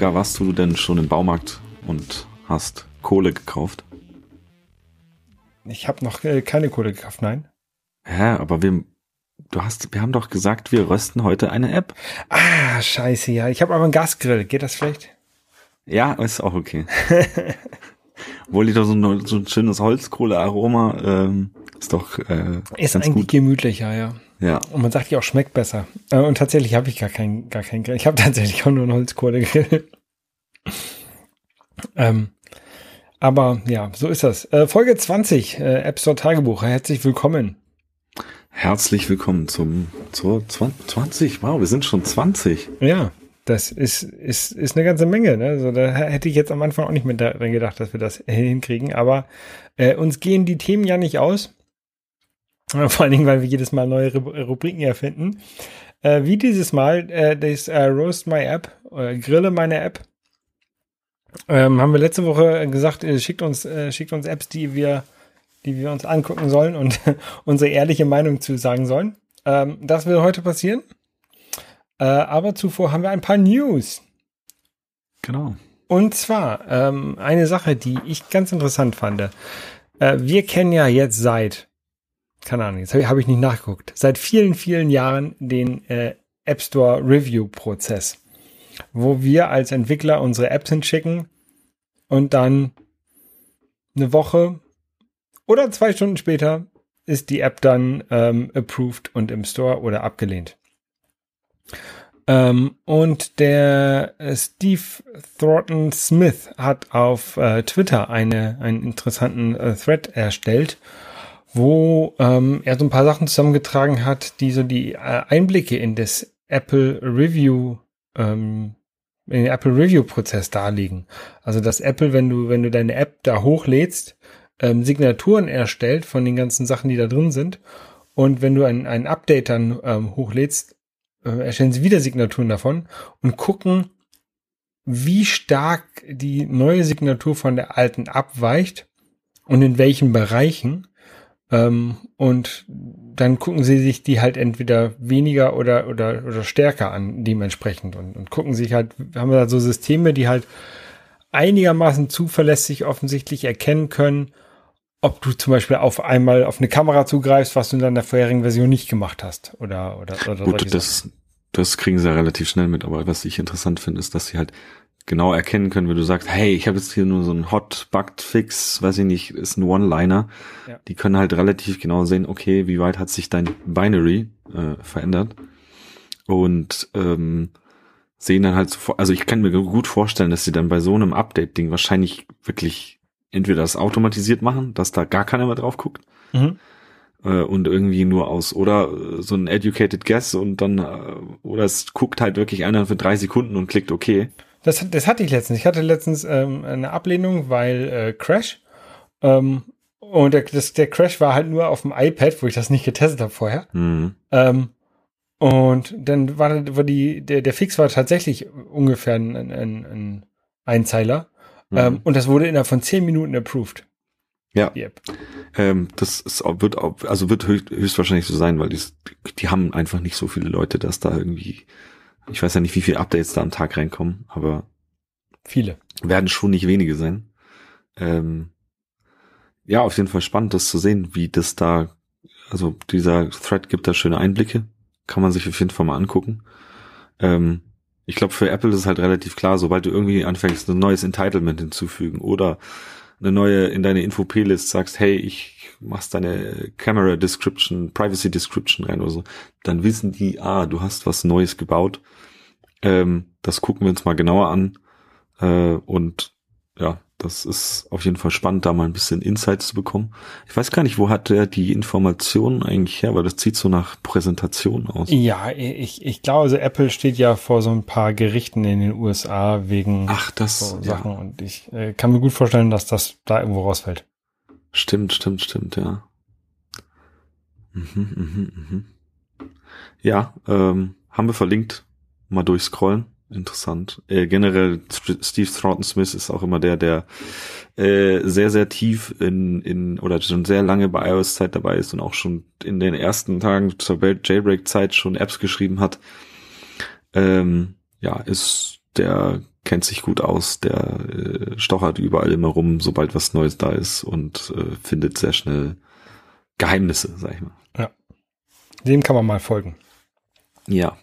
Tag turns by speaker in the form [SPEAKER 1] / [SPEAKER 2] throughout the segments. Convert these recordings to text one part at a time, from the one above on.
[SPEAKER 1] Holger, warst du denn schon im Baumarkt und hast Kohle gekauft?
[SPEAKER 2] Ich habe noch äh, keine Kohle gekauft, nein.
[SPEAKER 1] Hä, aber wir, du hast, wir haben doch gesagt, wir rösten heute eine App.
[SPEAKER 2] Ah, scheiße, ja. Ich habe aber einen Gasgrill. Geht das vielleicht?
[SPEAKER 1] Ja, ist auch okay. Obwohl die doch so ein, so ein schönes Holzkohlearoma ähm, ist doch äh,
[SPEAKER 2] Ist
[SPEAKER 1] ganz
[SPEAKER 2] eigentlich
[SPEAKER 1] gut.
[SPEAKER 2] gemütlicher, ja.
[SPEAKER 1] Ja,
[SPEAKER 2] Und man sagt ja auch, schmeckt besser. Äh, Und tatsächlich habe ich gar keinen gar keinen Grill. Ich habe tatsächlich auch nur einen Holzkohlegrill. ähm, aber ja, so ist das. Äh, Folge 20, äh, App Store Tagebuch. Herzlich willkommen.
[SPEAKER 1] herzlich willkommen zum zur 20, 20. Wow, wir sind schon 20.
[SPEAKER 2] Ja, das ist, ist, ist eine ganze Menge. Ne? Also da hätte ich jetzt am Anfang auch nicht mit dran gedacht, dass wir das hinkriegen. Aber äh, uns gehen die Themen ja nicht aus. Äh, Vor allen Dingen, weil wir jedes Mal neue Ru- Rubriken erfinden. Äh, wie dieses Mal, äh, das äh, Roast My App, äh, Grille meine App. Ähm, haben wir letzte Woche gesagt, äh, schickt uns, äh, schickt uns Apps, die wir, die wir uns angucken sollen und unsere ehrliche Meinung zu sagen sollen. Ähm, das wird heute passieren. Äh, aber zuvor haben wir ein paar News.
[SPEAKER 1] Genau.
[SPEAKER 2] Und zwar ähm, eine Sache, die ich ganz interessant fand. Äh, wir kennen ja jetzt seit, keine Ahnung, jetzt habe ich, hab ich nicht nachgeguckt, seit vielen, vielen Jahren den äh, App Store Review Prozess, wo wir als Entwickler unsere Apps hinschicken und dann eine Woche oder zwei Stunden später ist die App dann ähm, approved und im Store oder abgelehnt. Ähm, und der äh, Steve Thornton Smith hat auf äh, Twitter eine, einen interessanten äh, Thread erstellt, wo ähm, er so ein paar Sachen zusammengetragen hat, die so die äh, Einblicke in das Apple Review, ähm, in den Apple Review Prozess darlegen. Also dass Apple, wenn du, wenn du deine App da hochlädst, ähm, Signaturen erstellt von den ganzen Sachen, die da drin sind. Und wenn du ein, ein Update dann ähm, hochlädst, äh, erstellen sie wieder Signaturen davon und gucken, wie stark die neue Signatur von der alten abweicht und in welchen Bereichen. Ähm, und dann gucken sie sich die halt entweder weniger oder, oder, oder stärker an, dementsprechend. Und, und gucken sich halt, haben wir da so Systeme, die halt einigermaßen zuverlässig offensichtlich erkennen können, ob du zum Beispiel auf einmal auf eine Kamera zugreifst, was du in deiner vorherigen Version nicht gemacht hast. Oder, oder, oder
[SPEAKER 1] Gut,
[SPEAKER 2] Sachen.
[SPEAKER 1] das, das kriegen sie ja relativ schnell mit, aber was ich interessant finde, ist, dass sie halt genau erkennen können, wenn du sagst, hey, ich habe jetzt hier nur so einen Hot Bugged Fix, weiß ich nicht, ist ein One-Liner.
[SPEAKER 2] Ja.
[SPEAKER 1] Die können halt relativ genau sehen, okay, wie weit hat sich dein Binary äh, verändert und ähm, sehen dann halt sofort, also ich kann mir gut vorstellen, dass sie dann bei so einem Update-Ding wahrscheinlich wirklich entweder das automatisiert machen, dass da gar keiner mehr drauf guckt,
[SPEAKER 2] Mhm.
[SPEAKER 1] äh, und irgendwie nur aus oder äh, so ein educated guess und dann äh, oder es guckt halt wirklich einer für drei Sekunden und klickt okay.
[SPEAKER 2] Das, das hatte ich letztens. Ich hatte letztens ähm, eine Ablehnung, weil äh, Crash. Ähm, und der, das, der Crash war halt nur auf dem iPad, wo ich das nicht getestet habe vorher.
[SPEAKER 1] Mhm.
[SPEAKER 2] Ähm, und dann war, war die, der, der Fix war tatsächlich ungefähr ein, ein, ein, ein Einzeiler.
[SPEAKER 1] Mhm.
[SPEAKER 2] Ähm, und das wurde innerhalb von zehn Minuten approved.
[SPEAKER 1] Ja.
[SPEAKER 2] App.
[SPEAKER 1] Ähm, das ist, wird auch, also wird höchst, höchstwahrscheinlich so sein, weil die, die haben einfach nicht so viele Leute, dass da irgendwie, ich weiß ja nicht, wie viele Updates da am Tag reinkommen, aber
[SPEAKER 2] Viele.
[SPEAKER 1] werden schon nicht wenige sein. Ähm, ja, auf jeden Fall spannend, das zu sehen, wie das da, also dieser Thread gibt da schöne Einblicke, kann man sich auf jeden Fall mal angucken. Ähm, ich glaube, für Apple ist es halt relativ klar, sobald du irgendwie anfängst, ein neues Entitlement hinzufügen oder eine neue in deine Info-P-List sagst, hey, ich machst deine Camera Description, Privacy Description rein oder so, dann wissen die, ah, du hast was Neues gebaut. Ähm, das gucken wir uns mal genauer an. Äh, und ja, das ist auf jeden Fall spannend, da mal ein bisschen Insights zu bekommen. Ich weiß gar nicht, wo hat der die Informationen eigentlich her, weil das sieht so nach Präsentation aus.
[SPEAKER 2] Ja, ich, ich glaube, also Apple steht ja vor so ein paar Gerichten in den USA wegen
[SPEAKER 1] Ach, das
[SPEAKER 2] so
[SPEAKER 1] ja.
[SPEAKER 2] Sachen. Und ich äh, kann mir gut vorstellen, dass das da irgendwo rausfällt.
[SPEAKER 1] Stimmt, stimmt, stimmt, ja. Mhm, mhm, mhm. Ja, ähm, haben wir verlinkt. Mal durchscrollen. Interessant. Äh, generell, St- Steve Thornton Smith ist auch immer der, der äh, sehr, sehr tief in, in, oder schon sehr lange bei iOS-Zeit dabei ist und auch schon in den ersten Tagen zur Jailbreak-Zeit schon Apps geschrieben hat. Ähm, ja, ist der kennt sich gut aus, der äh, stochert überall immer rum, sobald was Neues da ist und äh, findet sehr schnell Geheimnisse, sag ich mal.
[SPEAKER 2] Ja. Dem kann man mal folgen.
[SPEAKER 1] Ja.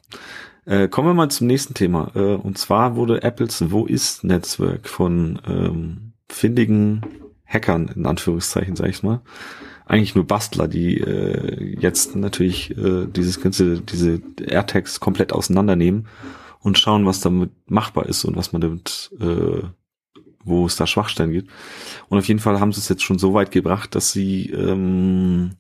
[SPEAKER 1] Äh, kommen wir mal zum nächsten Thema. Äh, und zwar wurde Apples Wo ist Netzwerk von ähm, findigen Hackern, in Anführungszeichen, sag ich mal, eigentlich nur Bastler, die äh, jetzt natürlich äh, dieses ganze, diese AirTags komplett auseinandernehmen und schauen, was damit machbar ist und was man damit, äh, wo es da Schwachstellen gibt. Und auf jeden Fall haben sie es jetzt schon so weit gebracht, dass sie ähm,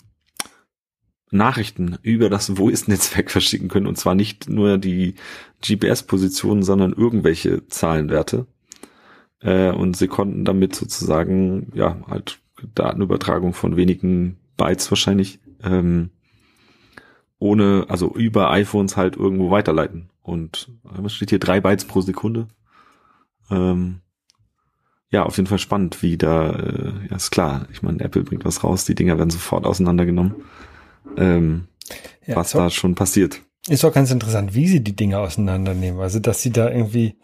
[SPEAKER 1] Nachrichten über das Wo ist Netzwerk verschicken können und zwar nicht nur die GPS-Positionen, sondern irgendwelche Zahlenwerte. Äh, und sie konnten damit sozusagen ja halt Datenübertragung von wenigen Bytes wahrscheinlich, ähm, ohne, also über iPhones halt irgendwo weiterleiten. Und was steht hier? Drei Bytes pro Sekunde. Ähm, ja, auf jeden Fall spannend, wie da, äh, ja, ist klar. Ich meine, Apple bringt was raus, die Dinger werden sofort auseinandergenommen. Ähm, ja, was da schon passiert.
[SPEAKER 2] Ist auch ganz interessant, wie sie die Dinger auseinandernehmen. Also, dass sie da irgendwie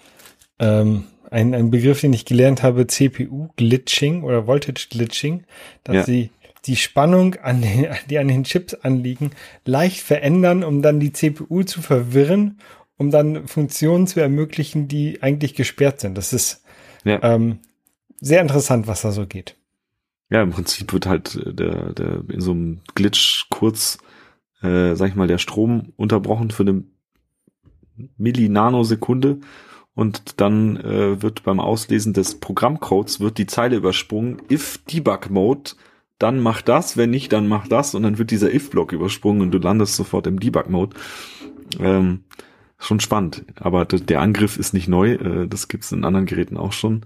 [SPEAKER 2] ähm, ein, ein Begriff, den ich gelernt habe, CPU-Glitching oder Voltage-Glitching, dass ja. sie die Spannung, an den, die an den Chips anliegen, leicht verändern, um dann die CPU zu verwirren, um dann Funktionen zu ermöglichen, die eigentlich gesperrt sind. Das ist ja. ähm, sehr interessant, was da so geht.
[SPEAKER 1] Ja, im Prinzip wird halt äh, der, der in so einem Glitch kurz, äh, sag ich mal, der Strom unterbrochen für eine Millinanosekunde und dann äh, wird beim Auslesen des Programmcodes wird die Zeile übersprungen, if Debug Mode, dann mach das, wenn nicht, dann mach das und dann wird dieser if-Block übersprungen und du landest sofort im Debug Mode. Ähm, schon spannend, aber der Angriff ist nicht neu, äh, das gibt's in anderen Geräten auch schon.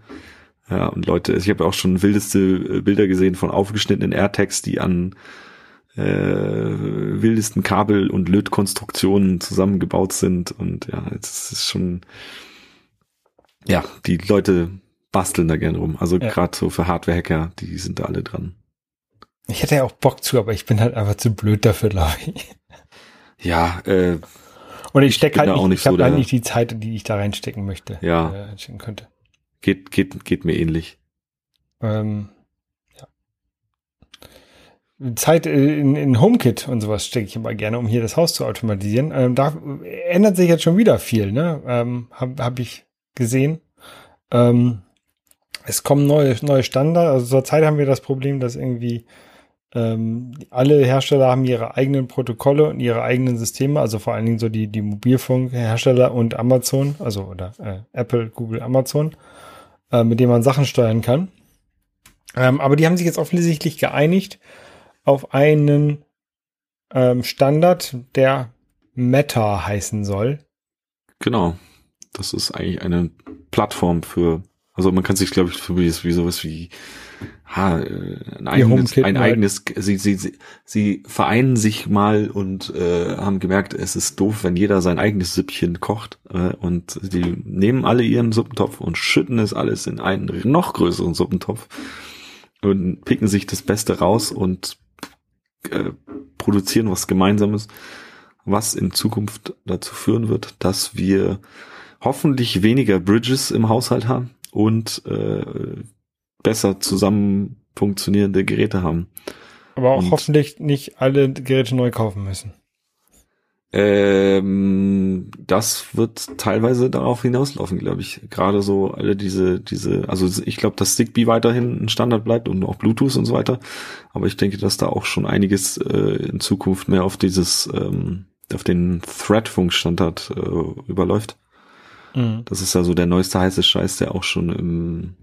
[SPEAKER 1] Ja, und Leute, ich habe auch schon wildeste äh, Bilder gesehen von aufgeschnittenen AirTags, die an äh, wildesten Kabel- und Lötkonstruktionen zusammengebaut sind und ja, es ist schon ja, die Leute basteln da gerne rum. Also ja. gerade so für Hardware-Hacker, die sind da alle dran.
[SPEAKER 2] Ich hätte ja auch Bock zu, aber ich bin halt einfach zu blöd dafür, glaube ich.
[SPEAKER 1] Ja, äh.
[SPEAKER 2] Oder ich stecke halt nicht, nicht ich habe so halt nicht die Zeit, die ich da reinstecken möchte.
[SPEAKER 1] Ja. Äh, reinstecken könnte. Geht, geht, geht mir ähnlich.
[SPEAKER 2] Ähm, ja. Zeit in, in HomeKit und sowas stecke ich immer gerne, um hier das Haus zu automatisieren. Ähm, da ändert sich jetzt schon wieder viel, ne? Ähm, Habe hab ich gesehen. Ähm, es kommen neue, neue Standards. Also zurzeit haben wir das Problem, dass irgendwie ähm, alle Hersteller haben ihre eigenen Protokolle und ihre eigenen Systeme, also vor allen Dingen so die, die Mobilfunkhersteller und Amazon, also oder äh, Apple, Google, Amazon, äh, mit denen man Sachen steuern kann. Ähm, aber die haben sich jetzt offensichtlich geeinigt auf einen ähm, Standard, der Meta heißen soll.
[SPEAKER 1] Genau. Das ist eigentlich eine Plattform für, also man kann sich, glaube ich, für wie sowas wie ha, äh, ein eigenes, ein eigenes sie, sie, sie, sie vereinen sich mal und äh, haben gemerkt, es ist doof, wenn jeder sein eigenes Süppchen kocht äh, und die nehmen alle ihren Suppentopf und schütten es alles in einen noch größeren Suppentopf und picken sich das Beste raus und äh, produzieren was Gemeinsames, was in Zukunft dazu führen wird, dass wir hoffentlich weniger Bridges im Haushalt haben und äh, besser zusammen funktionierende Geräte haben.
[SPEAKER 2] Aber auch und, hoffentlich nicht alle Geräte neu kaufen müssen.
[SPEAKER 1] Ähm, das wird teilweise darauf hinauslaufen, glaube ich. Gerade so alle diese, diese, also ich glaube, dass Zigbee weiterhin ein Standard bleibt und auch Bluetooth und so weiter. Aber ich denke, dass da auch schon einiges äh, in Zukunft mehr auf dieses, ähm, auf den Thread-Funkstandard äh, überläuft. Mhm. Das ist ja so der neueste heiße Scheiß, der auch schon im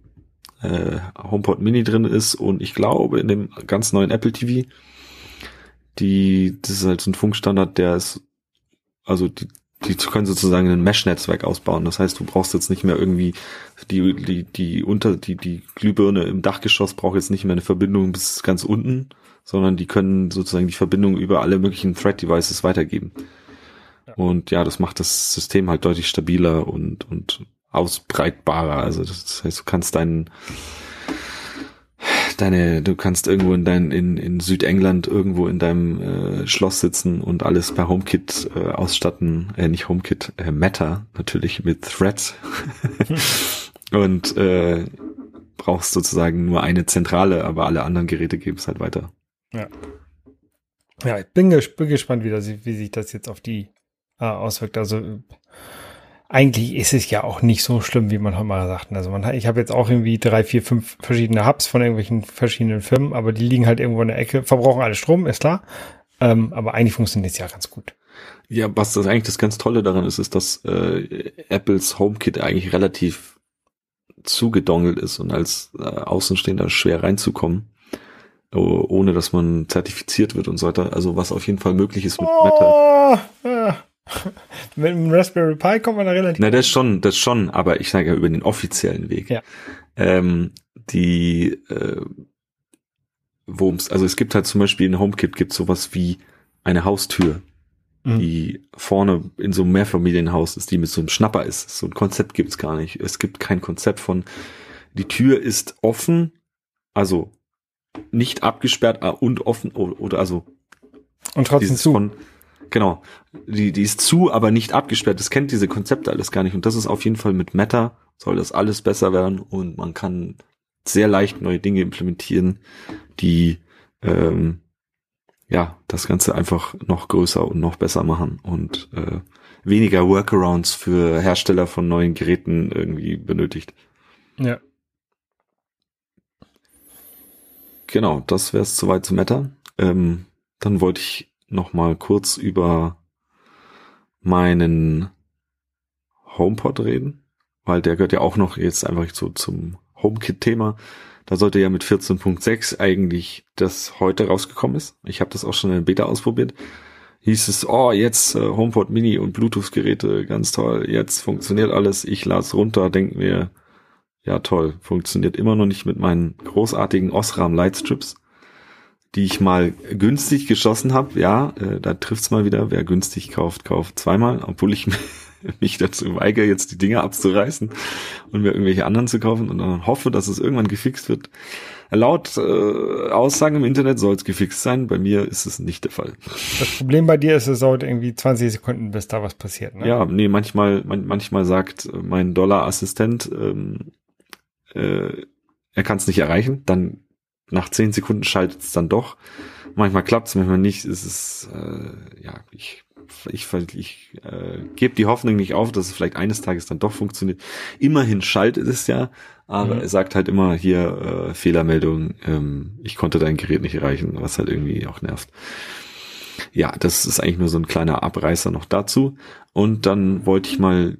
[SPEAKER 1] äh, HomePod Mini drin ist und ich glaube in dem ganz neuen Apple TV. Die, das ist halt so ein Funkstandard, der ist, also die, die können sozusagen ein Mesh-Netzwerk ausbauen. Das heißt, du brauchst jetzt nicht mehr irgendwie die, die, die unter, die, die Glühbirne im Dachgeschoss braucht jetzt nicht mehr eine Verbindung bis ganz unten, sondern die können sozusagen die Verbindung über alle möglichen Thread-Devices weitergeben. Und ja, das macht das System halt deutlich stabiler und, und ausbreitbarer. Also das heißt, du kannst deinen deine, du kannst irgendwo in dein, in, in Südengland irgendwo in deinem äh, Schloss sitzen und alles per HomeKit äh, ausstatten, äh, nicht HomeKit, äh, Meta natürlich mit Threads und äh, brauchst sozusagen nur eine Zentrale, aber alle anderen Geräte geben es halt weiter.
[SPEAKER 2] Ja. Ja, ich bin, ges bin gespannt, wie, das, wie sich das jetzt auf die äh, auswirkt. Also eigentlich ist es ja auch nicht so schlimm, wie man heute mal sagt. Also man hat, ich habe jetzt auch irgendwie drei, vier, fünf verschiedene Hubs von irgendwelchen verschiedenen Firmen, aber die liegen halt irgendwo in der Ecke, verbrauchen alle Strom, ist klar. Ähm, aber eigentlich funktioniert es ja ganz gut.
[SPEAKER 1] Ja, was das eigentlich das ganz Tolle daran ist, ist, dass äh, Apples HomeKit eigentlich relativ zugedongelt ist und als äh, Außenstehender schwer reinzukommen, ohne dass man zertifiziert wird und so weiter. Also was auf jeden Fall möglich ist mit oh, Meta. Ja.
[SPEAKER 2] Mit dem Raspberry Pi kommt man da relativ.
[SPEAKER 1] Na, das schon, das schon, aber ich sage ja über den offiziellen Weg.
[SPEAKER 2] Ja.
[SPEAKER 1] Ähm, die, äh, wo also es gibt halt zum Beispiel in HomeKit gibt sowas wie eine Haustür, mhm. die vorne in so einem Mehrfamilienhaus ist, die mit so einem Schnapper ist. So ein Konzept gibt's gar nicht. Es gibt kein Konzept von, die Tür ist offen, also nicht abgesperrt ah, und offen oder also
[SPEAKER 2] und trotzdem zu.
[SPEAKER 1] Von, Genau. Die, die ist zu, aber nicht abgesperrt. Das kennt diese Konzepte alles gar nicht. Und das ist auf jeden Fall mit Meta soll das alles besser werden und man kann sehr leicht neue Dinge implementieren, die ähm, ja das Ganze einfach noch größer und noch besser machen und äh, weniger Workarounds für Hersteller von neuen Geräten irgendwie benötigt.
[SPEAKER 2] Ja.
[SPEAKER 1] Genau, das wäre es soweit zu Meta. Ähm, dann wollte ich noch mal kurz über meinen HomePod reden, weil der gehört ja auch noch jetzt einfach so zum HomeKit-Thema. Da sollte ja mit 14.6 eigentlich das heute rausgekommen ist. Ich habe das auch schon in Beta ausprobiert. Hieß es, oh, jetzt äh, HomePod Mini und Bluetooth-Geräte, ganz toll, jetzt funktioniert alles. Ich lade runter, denk mir, ja toll, funktioniert immer noch nicht mit meinen großartigen Osram Lightstrips die ich mal günstig geschossen habe. Ja, äh, da trifft's mal wieder. Wer günstig kauft, kauft zweimal, obwohl ich mich dazu weigere, jetzt die Dinger abzureißen und mir irgendwelche anderen zu kaufen und dann hoffe, dass es irgendwann gefixt wird. Laut äh, Aussagen im Internet soll es gefixt sein. Bei mir ist es nicht der Fall.
[SPEAKER 2] Das Problem bei dir ist, es dauert irgendwie 20 Sekunden, bis da was passiert. Ne?
[SPEAKER 1] Ja, nee, manchmal, man, manchmal sagt mein Dollar-Assistent, ähm, äh, er kann es nicht erreichen. Dann nach zehn Sekunden schaltet es dann doch. Manchmal klappt es, manchmal nicht. Es ist, äh, ja, ich, ich, ich äh, gebe die Hoffnung nicht auf, dass es vielleicht eines Tages dann doch funktioniert. Immerhin schaltet es ja, aber mhm. er sagt halt immer hier äh, Fehlermeldung, ähm, ich konnte dein Gerät nicht erreichen, was halt irgendwie auch nervt. Ja, das ist eigentlich nur so ein kleiner Abreißer noch dazu. Und dann wollte ich mal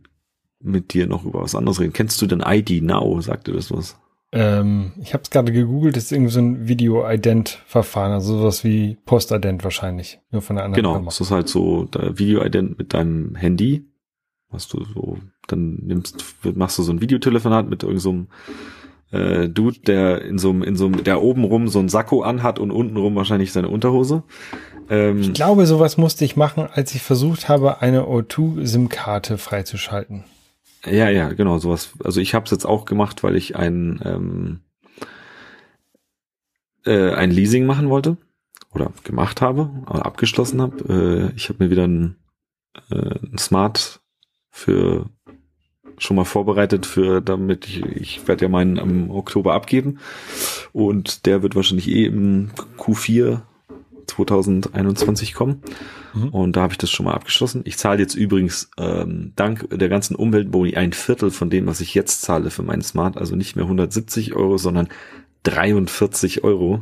[SPEAKER 1] mit dir noch über was anderes reden. Kennst du denn ID Now? Sagte das was?
[SPEAKER 2] Ähm, ich habe es gerade gegoogelt, das ist irgendwie so ein Video-Ident-Verfahren, also sowas wie Post-Ident wahrscheinlich, nur von der anderen
[SPEAKER 1] Genau, Firma. das ist halt so Video-Ident mit deinem Handy, was du so, dann nimmst, machst du so ein Videotelefonat mit irgendeinem so äh, Dude, der in so einem, in so einem, der oben rum so ein Sakko anhat und unten rum wahrscheinlich seine Unterhose.
[SPEAKER 2] Ähm, ich glaube, sowas musste ich machen, als ich versucht habe, eine O2-SIM-Karte freizuschalten.
[SPEAKER 1] Ja, ja, genau, sowas. Also ich habe es jetzt auch gemacht, weil ich ein, ähm, äh, ein Leasing machen wollte oder gemacht habe, aber abgeschlossen habe. Äh, ich habe mir wieder ein, äh, ein Smart für schon mal vorbereitet für, damit ich, ich werde ja meinen im Oktober abgeben und der wird wahrscheinlich eh im Q4 2021 kommen. Mhm. Und da habe ich das schon mal abgeschlossen. Ich zahle jetzt übrigens ähm, dank der ganzen Umweltboni ein Viertel von dem, was ich jetzt zahle für meinen Smart. Also nicht mehr 170 Euro, sondern 43 Euro.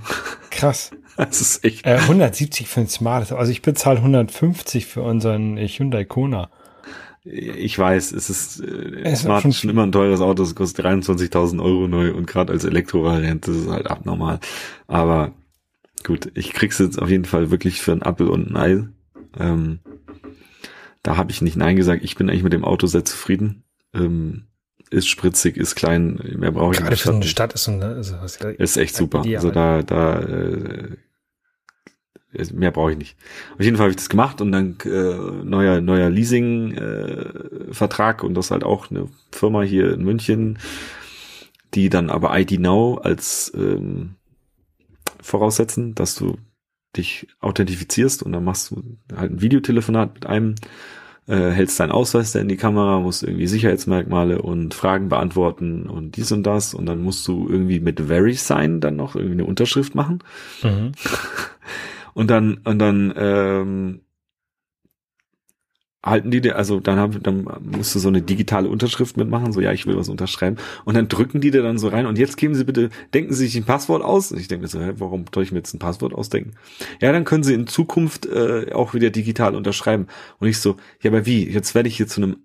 [SPEAKER 2] Krass.
[SPEAKER 1] Das ist echt.
[SPEAKER 2] Äh, 170 für ein Smart. Also ich bezahle 150 für unseren Hyundai Kona.
[SPEAKER 1] Ich weiß, es ist äh, Smart ist schon immer ein teures Auto, es kostet 23.000 Euro neu und gerade als Elektrovariante ist es halt abnormal. Aber gut, ich krieg's jetzt auf jeden Fall wirklich für ein Apple und ein Ei. Ähm, da habe ich nicht Nein gesagt. Ich bin eigentlich mit dem Auto sehr zufrieden. Ähm, ist spritzig, ist klein, mehr brauche ich
[SPEAKER 2] nicht. Gerade eine Stadt ist, eine,
[SPEAKER 1] also, ist echt super. Also da, da äh, mehr brauche ich nicht. Auf jeden Fall habe ich das gemacht und dann äh, neuer neuer Leasing äh, Vertrag und das halt auch eine Firma hier in München, die dann aber ID Now als ähm, voraussetzen, dass du dich authentifizierst und dann machst du halt ein Videotelefonat mit einem äh, hältst deinen Ausweis da in die Kamera, musst irgendwie Sicherheitsmerkmale und Fragen beantworten und dies und das und dann musst du irgendwie mit VeriSign dann noch irgendwie eine Unterschrift machen. Mhm. Und dann, und dann, ähm, halten die dir, also dann, hab, dann musst du so eine digitale Unterschrift mitmachen, so ja, ich will was unterschreiben. Und dann drücken die dir dann so rein und jetzt geben sie bitte, denken sie sich ein Passwort aus. Und ich denke mir so, hä, warum soll ich mir jetzt ein Passwort ausdenken? Ja, dann können sie in Zukunft äh, auch wieder digital unterschreiben. Und ich so, ja, aber wie? Jetzt werde ich hier zu einem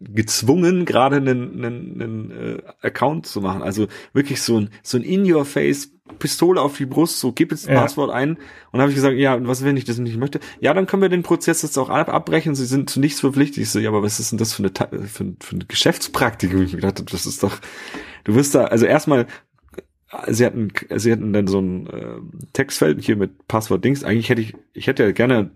[SPEAKER 1] gezwungen, gerade einen, einen, einen äh, Account zu machen. Also wirklich so ein, so ein In-Your-Face, Pistole auf die Brust, so gib jetzt ein ja. Passwort ein. Und dann habe ich gesagt, ja, was, wenn ich das nicht möchte? Ja, dann können wir den Prozess jetzt auch ab abbrechen. Sie sind zu nichts verpflichtet. Ich so, ja, aber was ist denn das für eine, für, für eine Geschäftspraktik? Und ich mir gedacht, das ist doch, du wirst da, also erstmal, sie hatten, sie hatten dann so ein äh, Textfeld hier mit Passwort Dings. Eigentlich hätte ich, ich hätte ja gerne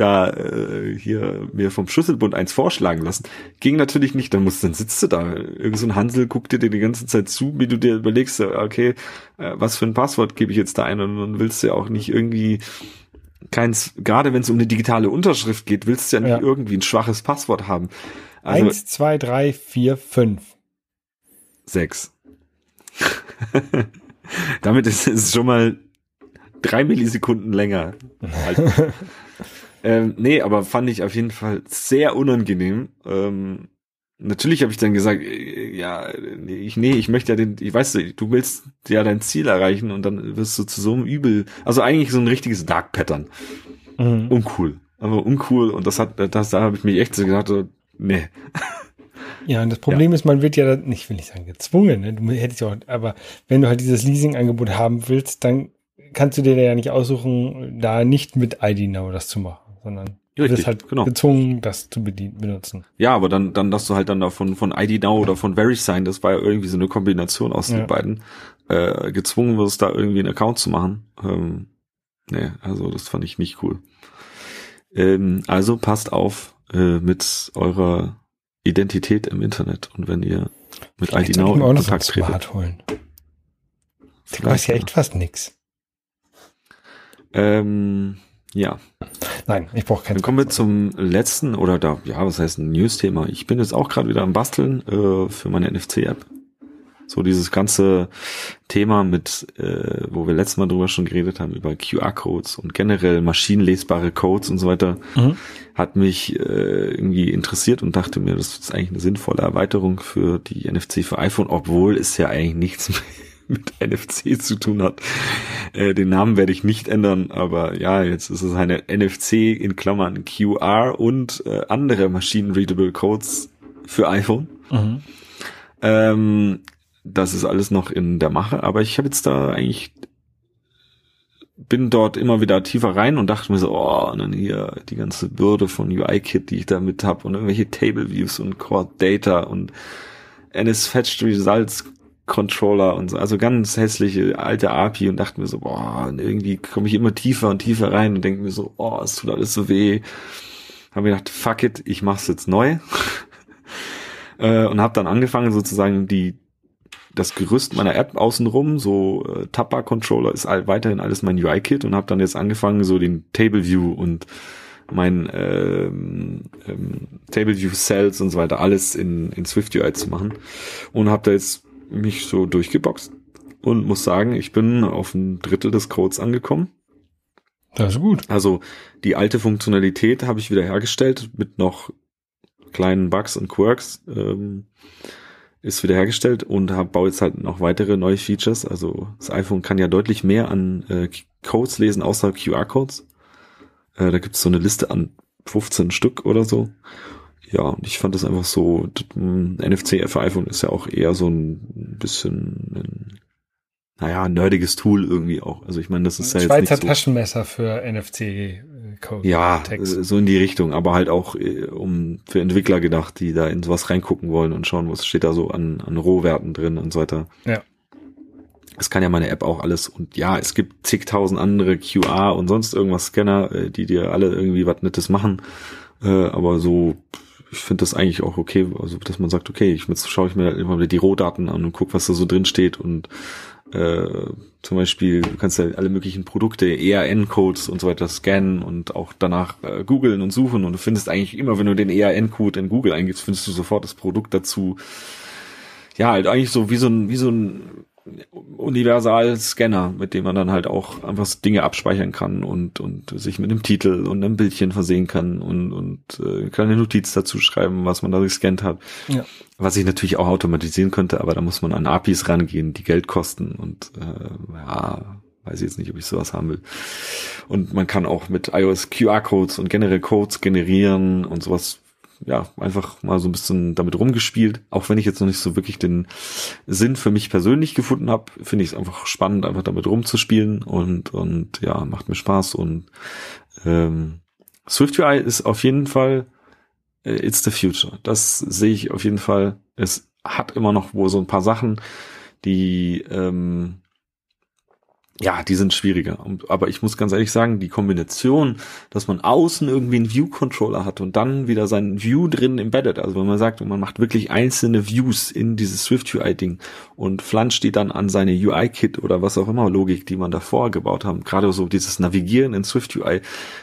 [SPEAKER 1] da äh, hier mir vom Schlüsselbund eins vorschlagen lassen. Ging natürlich nicht, dann musst dann sitzt du da. Irgend so ein Hansel guckt dir die ganze Zeit zu, wie du dir überlegst, okay, äh, was für ein Passwort gebe ich jetzt da ein und dann willst du ja auch nicht irgendwie keins, gerade wenn es um eine digitale Unterschrift geht, willst du ja nicht ja. irgendwie ein schwaches Passwort haben.
[SPEAKER 2] Also, Eins, zwei, drei, vier, fünf.
[SPEAKER 1] Sechs. Damit ist es schon mal drei Millisekunden länger. Ähm, nee, aber fand ich auf jeden Fall sehr unangenehm. Ähm, natürlich habe ich dann gesagt, äh, ja, nee, ich, nee, ich möchte ja den, ich weiß, du willst ja dein Ziel erreichen und dann wirst du zu so einem Übel, also eigentlich so ein richtiges Dark Pattern. Mhm. Uncool. Aber uncool und das hat, das, da habe ich mich echt so gedacht, so, nee.
[SPEAKER 2] Ja, und das Problem ja. ist, man wird ja nicht, will ich sagen, gezwungen, ne? Du hättest ja auch, aber wenn du halt dieses Leasing-Angebot haben willst, dann kannst du dir ja nicht aussuchen, da nicht mit ID Now das zu machen sondern du bist halt genau. gezwungen, das zu benutzen.
[SPEAKER 1] Ja, aber dann, dann, dass du halt dann davon von ID Now oder von VeriSign, das war ja irgendwie so eine Kombination aus ja. den beiden, äh, gezwungen wirst, da irgendwie einen Account zu machen. Ähm, nee, also das fand ich nicht cool. Ähm, also passt auf äh, mit eurer Identität im Internet und wenn ihr mit Vielleicht ID Now in Kontakt so tretet.
[SPEAKER 2] Holen. Du weißt ja echt fast nix.
[SPEAKER 1] Ähm, ja.
[SPEAKER 2] Nein, ich brauche keinen.
[SPEAKER 1] Dann kommen wir zum letzten oder da, ja, was heißt ein News-Thema? Ich bin jetzt auch gerade wieder am Basteln äh, für meine NFC-App. So dieses ganze Thema mit, äh, wo wir letztes Mal drüber schon geredet haben, über QR-Codes und generell maschinenlesbare Codes und so weiter, mhm. hat mich äh, irgendwie interessiert und dachte mir, das ist eigentlich eine sinnvolle Erweiterung für die NFC für iPhone, obwohl es ja eigentlich nichts mehr mit NFC zu tun hat. Äh, den Namen werde ich nicht ändern, aber ja, jetzt ist es eine NFC in Klammern QR und äh, andere Machine-Readable Codes für iPhone. Mhm. Ähm, das ist alles noch in der Mache, aber ich habe jetzt da eigentlich bin dort immer wieder tiefer rein und dachte mir so, oh, und dann hier die ganze Bürde von UI-Kit, die ich da mit hab und irgendwelche Table Views und Core Data und NS-Fetched Results Controller und so, also ganz hässliche alte API und dachte mir so, boah, irgendwie komme ich immer tiefer und tiefer rein und denke mir so, oh, es tut alles so weh. Habe mir gedacht, fuck it, ich mach's jetzt neu. äh, und habe dann angefangen sozusagen die das Gerüst meiner App außenrum, so äh, Tapper Controller ist all, weiterhin alles mein UI-Kit und habe dann jetzt angefangen, so den Table View und mein ähm, ähm, Table View Cells und so weiter alles in, in Swift UI zu machen und habe da jetzt mich so durchgeboxt und muss sagen, ich bin auf ein Drittel des Codes angekommen.
[SPEAKER 2] Das ist gut.
[SPEAKER 1] Also die alte Funktionalität habe ich wieder hergestellt mit noch kleinen Bugs und Quirks. Ähm, ist wieder hergestellt und hab, baue jetzt halt noch weitere neue Features. Also das iPhone kann ja deutlich mehr an äh, Codes lesen, außer QR-Codes. Äh, da gibt es so eine Liste an 15 Stück oder so ja, und ich fand das einfach so, NFC für iPhone ist ja auch eher so ein bisschen ein, naja, nerdiges Tool irgendwie auch. Also ich meine, das ist ja
[SPEAKER 2] Schweizer
[SPEAKER 1] jetzt nicht
[SPEAKER 2] so, Taschenmesser für NFC-Code.
[SPEAKER 1] Ja, Text. so in die Richtung, aber halt auch äh, um für Entwickler gedacht, die da in sowas reingucken wollen und schauen, was steht da so an, an Rohwerten drin und so weiter.
[SPEAKER 2] Ja.
[SPEAKER 1] Das kann ja meine App auch alles. Und ja, es gibt zigtausend andere QR und sonst irgendwas Scanner, äh, die dir alle irgendwie was Nettes machen. Äh, aber so ich finde das eigentlich auch okay, also dass man sagt, okay, ich jetzt schaue ich mir immer wieder die Rohdaten an und guck, was da so drin steht und äh, zum Beispiel, du kannst ja alle möglichen Produkte, ERN-Codes und so weiter scannen und auch danach äh, googeln und suchen und du findest eigentlich immer, wenn du den ERN-Code in Google eingibst, findest du sofort das Produkt dazu. Ja, halt eigentlich so wie so ein, wie so ein Universal-Scanner, mit dem man dann halt auch einfach Dinge abspeichern kann und, und sich mit einem Titel und einem Bildchen versehen kann und, und äh, kleine Notiz dazu schreiben, was man da gescannt hat. Ja. Was ich natürlich auch automatisieren könnte, aber da muss man an APIs rangehen, die Geld kosten und äh, ja, weiß ich jetzt nicht, ob ich sowas haben will. Und man kann auch mit iOS QR-Codes und generell Codes generieren und sowas ja, einfach mal so ein bisschen damit rumgespielt. Auch wenn ich jetzt noch nicht so wirklich den Sinn für mich persönlich gefunden habe, finde ich es einfach spannend, einfach damit rumzuspielen und, und ja, macht mir Spaß. Und ähm, SwiftUI ist auf jeden Fall äh, it's the future. Das sehe ich auf jeden Fall. Es hat immer noch wo so ein paar Sachen, die ähm, ja, die sind schwieriger. Aber ich muss ganz ehrlich sagen, die Kombination, dass man außen irgendwie einen View-Controller hat und dann wieder seinen View drin embedded, also wenn man sagt, man macht wirklich einzelne Views in dieses Swift UI-Ding und flanscht die dann an seine UI-Kit oder was auch immer Logik, die man davor gebaut haben. Gerade so dieses Navigieren in Swift UI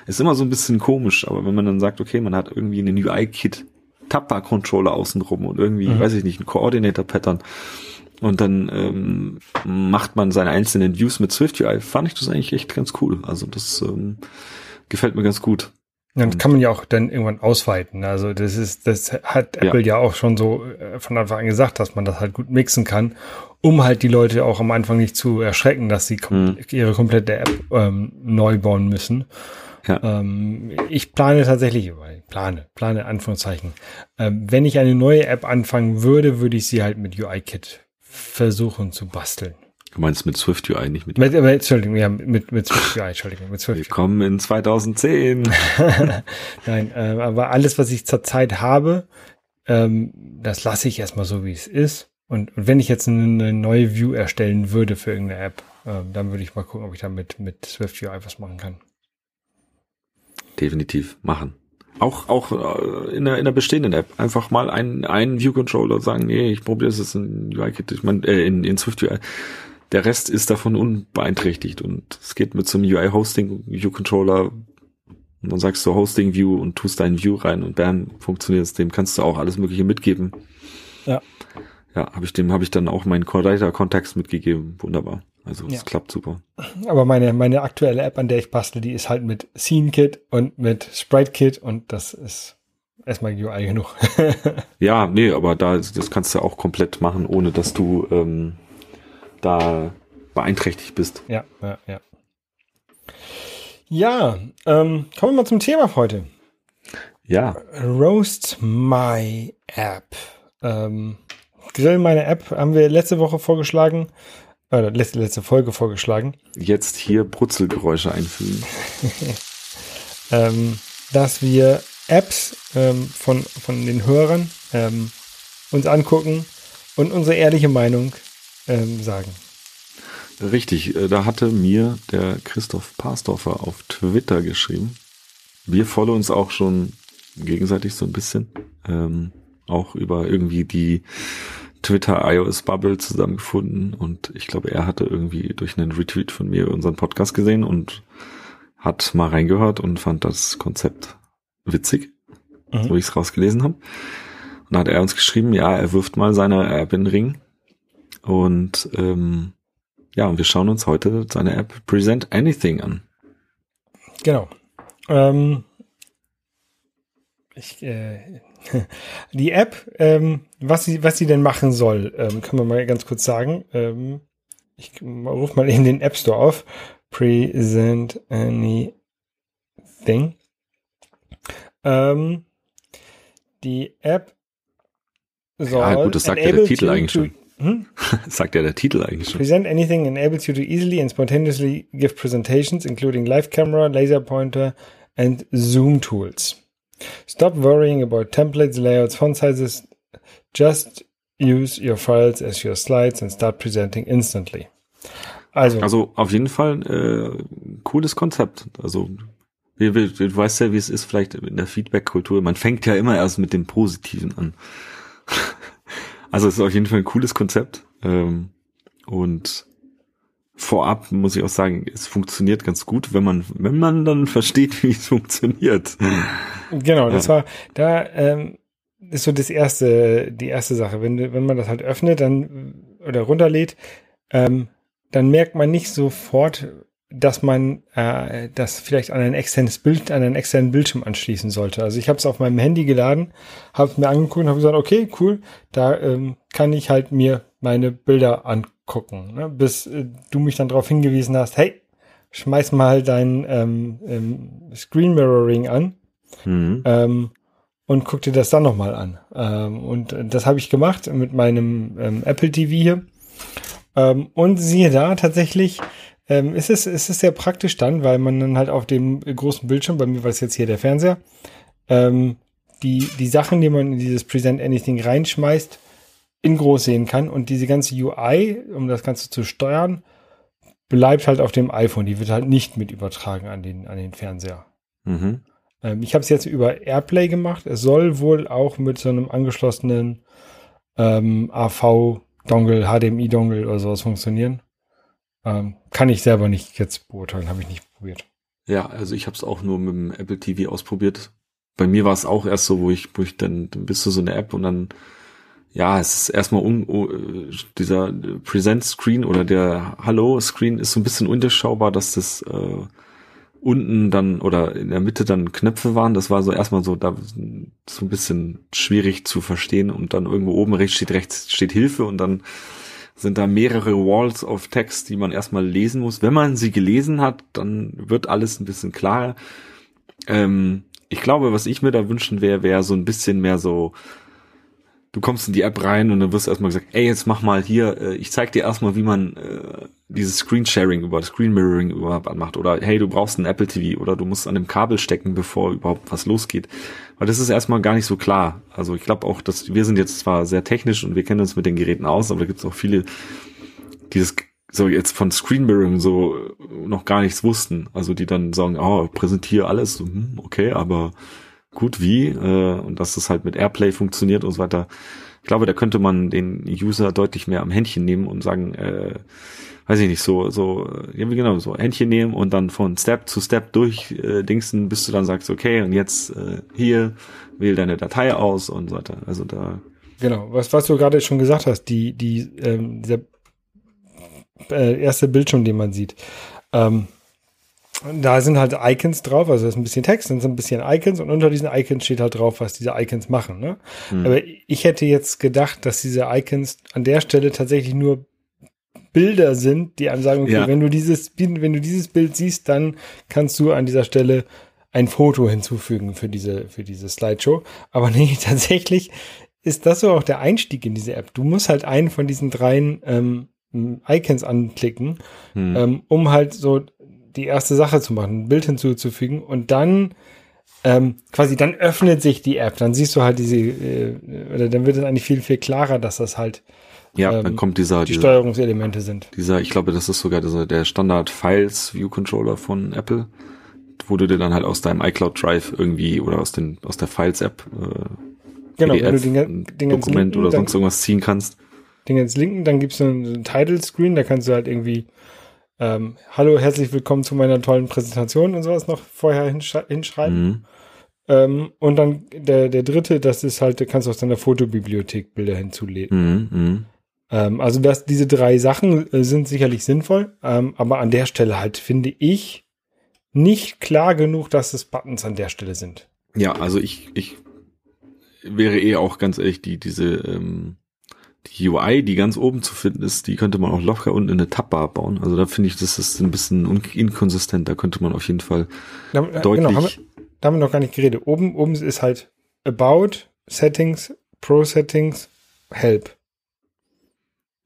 [SPEAKER 1] ist immer so ein bisschen komisch, aber wenn man dann sagt, okay, man hat irgendwie einen UI-Kit Tapper-Controller außenrum und irgendwie, mhm. weiß ich nicht, ein Coordinator-Pattern und dann ähm, macht man seine einzelnen Views mit Swift UI. Fand ich das eigentlich echt ganz cool. Also das ähm, gefällt mir ganz gut.
[SPEAKER 2] Das kann man ja auch dann irgendwann ausweiten. Also das ist, das hat Apple ja, ja auch schon so äh, von Anfang an gesagt, dass man das halt gut mixen kann, um halt die Leute auch am Anfang nicht zu erschrecken, dass sie kom hm. ihre komplette App ähm, neu bauen müssen. Ja. Ähm, ich plane tatsächlich, plane, plane Anführungszeichen. Ähm, wenn ich eine neue App anfangen würde, würde ich sie halt mit UI-Kit versuchen zu basteln.
[SPEAKER 1] Du meinst mit Swift UI, nicht
[SPEAKER 2] mit. mit, Entschuldigung, ja, mit, mit Swift UI, Entschuldigung, mit Swift
[SPEAKER 1] Willkommen in 2010.
[SPEAKER 2] Nein, äh, aber alles, was ich zurzeit habe, ähm, das lasse ich erstmal so, wie es ist. Und, und wenn ich jetzt eine neue View erstellen würde für irgendeine App, äh, dann würde ich mal gucken, ob ich da mit, mit Swift UI was machen kann.
[SPEAKER 1] Definitiv machen. Auch, auch äh, in der, in der bestehenden App. Einfach mal einen, einen View-Controller sagen, nee, ich probiere es jetzt in UI-Kit, ich meine, äh, in, in Swift UI. Der Rest ist davon unbeeinträchtigt und es geht mit so einem UI-Hosting, View-Controller, und dann sagst du Hosting View und tust deinen View rein und bam, funktioniert es. Dem kannst du auch alles Mögliche mitgeben.
[SPEAKER 2] Ja.
[SPEAKER 1] Ja, habe ich dem habe ich dann auch meinen Core-Data-Kontext mitgegeben. Wunderbar. Also es ja. klappt super.
[SPEAKER 2] Aber meine, meine aktuelle App, an der ich bastel, die ist halt mit Scene Kit und mit Sprite Kit und das ist erstmal UI genug.
[SPEAKER 1] ja, nee, aber da, das kannst du auch komplett machen, ohne dass du ähm, da beeinträchtigt bist.
[SPEAKER 2] Ja, ja, ja. Ja, ähm, kommen wir mal zum Thema heute.
[SPEAKER 1] Ja.
[SPEAKER 2] Roast My App. Ähm, Grill meine App haben wir letzte Woche vorgeschlagen äh, letzte, letzte Folge vorgeschlagen.
[SPEAKER 1] Jetzt hier Brutzelgeräusche einfügen.
[SPEAKER 2] ähm, dass wir Apps ähm, von, von den Hörern ähm, uns angucken und unsere ehrliche Meinung ähm, sagen.
[SPEAKER 1] Richtig, äh, da hatte mir der Christoph Pasdorfer auf Twitter geschrieben. Wir folgen uns auch schon gegenseitig so ein bisschen. Ähm, auch über irgendwie die Twitter iOS Bubble zusammengefunden und ich glaube, er hatte irgendwie durch einen Retweet von mir unseren Podcast gesehen und hat mal reingehört und fand das Konzept witzig, mhm. so ich es rausgelesen habe. Und dann hat er uns geschrieben, ja, er wirft mal seine App in den Ring. Und ähm, ja, und wir schauen uns heute seine App Present Anything an.
[SPEAKER 2] Genau. Ähm, ich, äh, die App, ähm, was sie, was sie denn machen soll, ähm, können wir mal ganz kurz sagen. Ähm, ich rufe mal in den App Store auf. Present anything. Ähm, die App
[SPEAKER 1] soll. Ja, gut, das sagt ja der Titel eigentlich schon. Hm? sagt ja der Titel eigentlich schon.
[SPEAKER 2] Present anything enables you to easily and spontaneously give presentations, including live camera, laser pointer and zoom tools. Stop worrying about templates, layouts, font sizes. Just use your files as your slides and start presenting instantly.
[SPEAKER 1] Also, also auf jeden Fall äh, cooles Konzept. Also du, du weißt ja, wie es ist, vielleicht in der Feedback-Kultur. Man fängt ja immer erst mit dem Positiven an. also es ist auf jeden Fall ein cooles Konzept. Ähm, und vorab muss ich auch sagen, es funktioniert ganz gut, wenn man, wenn man dann versteht, wie es funktioniert.
[SPEAKER 2] Genau, das war, da ähm, ist so das erste, die erste Sache. Wenn, wenn man das halt öffnet, dann oder runterlädt, ähm, dann merkt man nicht sofort, dass man äh, das vielleicht an ein externes Bild, an einen externen Bildschirm anschließen sollte. Also ich habe es auf meinem Handy geladen, habe es mir angeguckt und habe gesagt, okay, cool, da ähm, kann ich halt mir meine Bilder angucken, ne? bis äh, du mich dann darauf hingewiesen hast, hey, schmeiß mal dein ähm, ähm, Screen Mirroring an mhm. ähm, und guck dir das dann nochmal an. Ähm, und das habe ich gemacht mit meinem ähm, Apple TV hier. Ähm, und siehe da, tatsächlich ähm, ist, es, ist es sehr praktisch dann, weil man dann halt auf dem großen Bildschirm, bei mir war es jetzt hier der Fernseher, die, die Sachen, die man in dieses Present Anything reinschmeißt, in groß sehen kann. Und diese ganze UI, um das Ganze zu steuern, bleibt halt auf dem iPhone. Die wird halt nicht mit übertragen an den, an den Fernseher. Mhm. Ähm, ich habe es jetzt über AirPlay gemacht. Es soll wohl auch mit so einem angeschlossenen ähm, AV-Dongle, HDMI-Dongle oder sowas funktionieren. Ähm, kann ich selber nicht jetzt beurteilen, habe ich nicht probiert.
[SPEAKER 1] Ja, also ich habe es auch nur mit dem Apple TV ausprobiert. Bei mir war es auch erst so, wo ich, wo ich dann, dann bist du so eine App und dann, ja, es ist erstmal un, uh, dieser Present Screen oder der Hallo Screen ist so ein bisschen undurchschaubar, dass das äh, unten dann oder in der Mitte dann Knöpfe waren. Das war so erstmal so da so ein bisschen schwierig zu verstehen und dann irgendwo oben rechts steht rechts steht Hilfe und dann sind da mehrere Walls of Text, die man erstmal lesen muss. Wenn man sie gelesen hat, dann wird alles ein bisschen klarer. Ähm, ich glaube, was ich mir da wünschen wäre, wäre so ein bisschen mehr so, du kommst in die App rein und dann wirst du erstmal gesagt, ey, jetzt mach mal hier, äh, ich zeig dir erstmal, wie man äh, dieses Screen Sharing über Screen Mirroring überhaupt anmacht oder hey, du brauchst ein Apple TV oder du musst an dem Kabel stecken, bevor überhaupt was losgeht. Weil das ist erstmal gar nicht so klar. Also ich glaube auch, dass wir sind jetzt zwar sehr technisch und wir kennen uns mit den Geräten aus, aber da gibt es auch viele, die das so jetzt von Screen Mirroring so noch gar nichts wussten. Also die dann sagen, oh, präsentiere alles, hm, okay, aber gut, wie? Äh, und dass das halt mit Airplay funktioniert und so weiter. Ich glaube, da könnte man den User deutlich mehr am Händchen nehmen und sagen, äh, weiß ich nicht, so, so, ja, genau, so Händchen nehmen und dann von Step zu Step durch äh, Dingsen, bis du dann sagst, okay, und jetzt äh, hier, wähl deine Datei aus und so weiter. Also da.
[SPEAKER 2] Genau, was, was du gerade schon gesagt hast, die, die, ähm, dieser äh, erste Bildschirm, den man sieht. Ähm, da sind halt Icons drauf, also da ist ein bisschen Text, dann sind ein bisschen Icons und unter diesen Icons steht halt drauf, was diese Icons machen. Ne? Mhm. Aber ich hätte jetzt gedacht, dass diese Icons an der Stelle tatsächlich nur Bilder sind, die einem sagen, okay, ja. wenn du dieses, wenn du dieses Bild siehst, dann kannst du an dieser Stelle ein Foto hinzufügen für diese, für diese Slideshow. Aber nee, tatsächlich ist das so auch der Einstieg in diese App. Du musst halt einen von diesen dreien ähm, Icons anklicken, hm. ähm, um halt so die erste Sache zu machen, ein Bild hinzuzufügen und dann ähm, quasi dann öffnet sich die App, dann siehst du halt diese, äh, oder dann wird es eigentlich viel, viel klarer, dass das halt
[SPEAKER 1] ja, ähm, dann kommt dieser
[SPEAKER 2] die dieser, Steuerungselemente sind.
[SPEAKER 1] Dieser, ich glaube, das ist sogar dieser, der Standard Files View Controller von Apple, wo du dir dann halt aus deinem iCloud Drive irgendwie oder aus den aus der Files App äh,
[SPEAKER 2] genau, PDF, wenn du Dinge, Dinge
[SPEAKER 1] Dokument linken, oder sonst irgendwas ziehen kannst.
[SPEAKER 2] Dinge ins Linken, dann gibt's einen, einen Title Screen, da kannst du halt irgendwie ähm, Hallo, herzlich willkommen zu meiner tollen Präsentation und sowas noch vorher hinsch hinschreiben. Mhm. Ähm, und dann der, der dritte, das ist halt, du kannst aus deiner Fotobibliothek Bilder hinzulegen. Mhm, mhm. Ähm, also das, diese drei Sachen äh, sind sicherlich sinnvoll, ähm, aber an der Stelle halt finde ich nicht klar genug, dass es Buttons an der Stelle sind.
[SPEAKER 1] Ja, also ich, ich wäre eh auch ganz ehrlich, die, diese, ähm, die UI, die ganz oben zu finden ist, die könnte man auch locker unten in eine Tabbar bauen. Also da finde ich, das ist ein bisschen inkonsistent. Da könnte man auf jeden Fall da, äh, deutlich. Genau, haben wir,
[SPEAKER 2] da haben wir noch gar nicht geredet. Oben, oben ist halt About, Settings, Pro Settings, Help.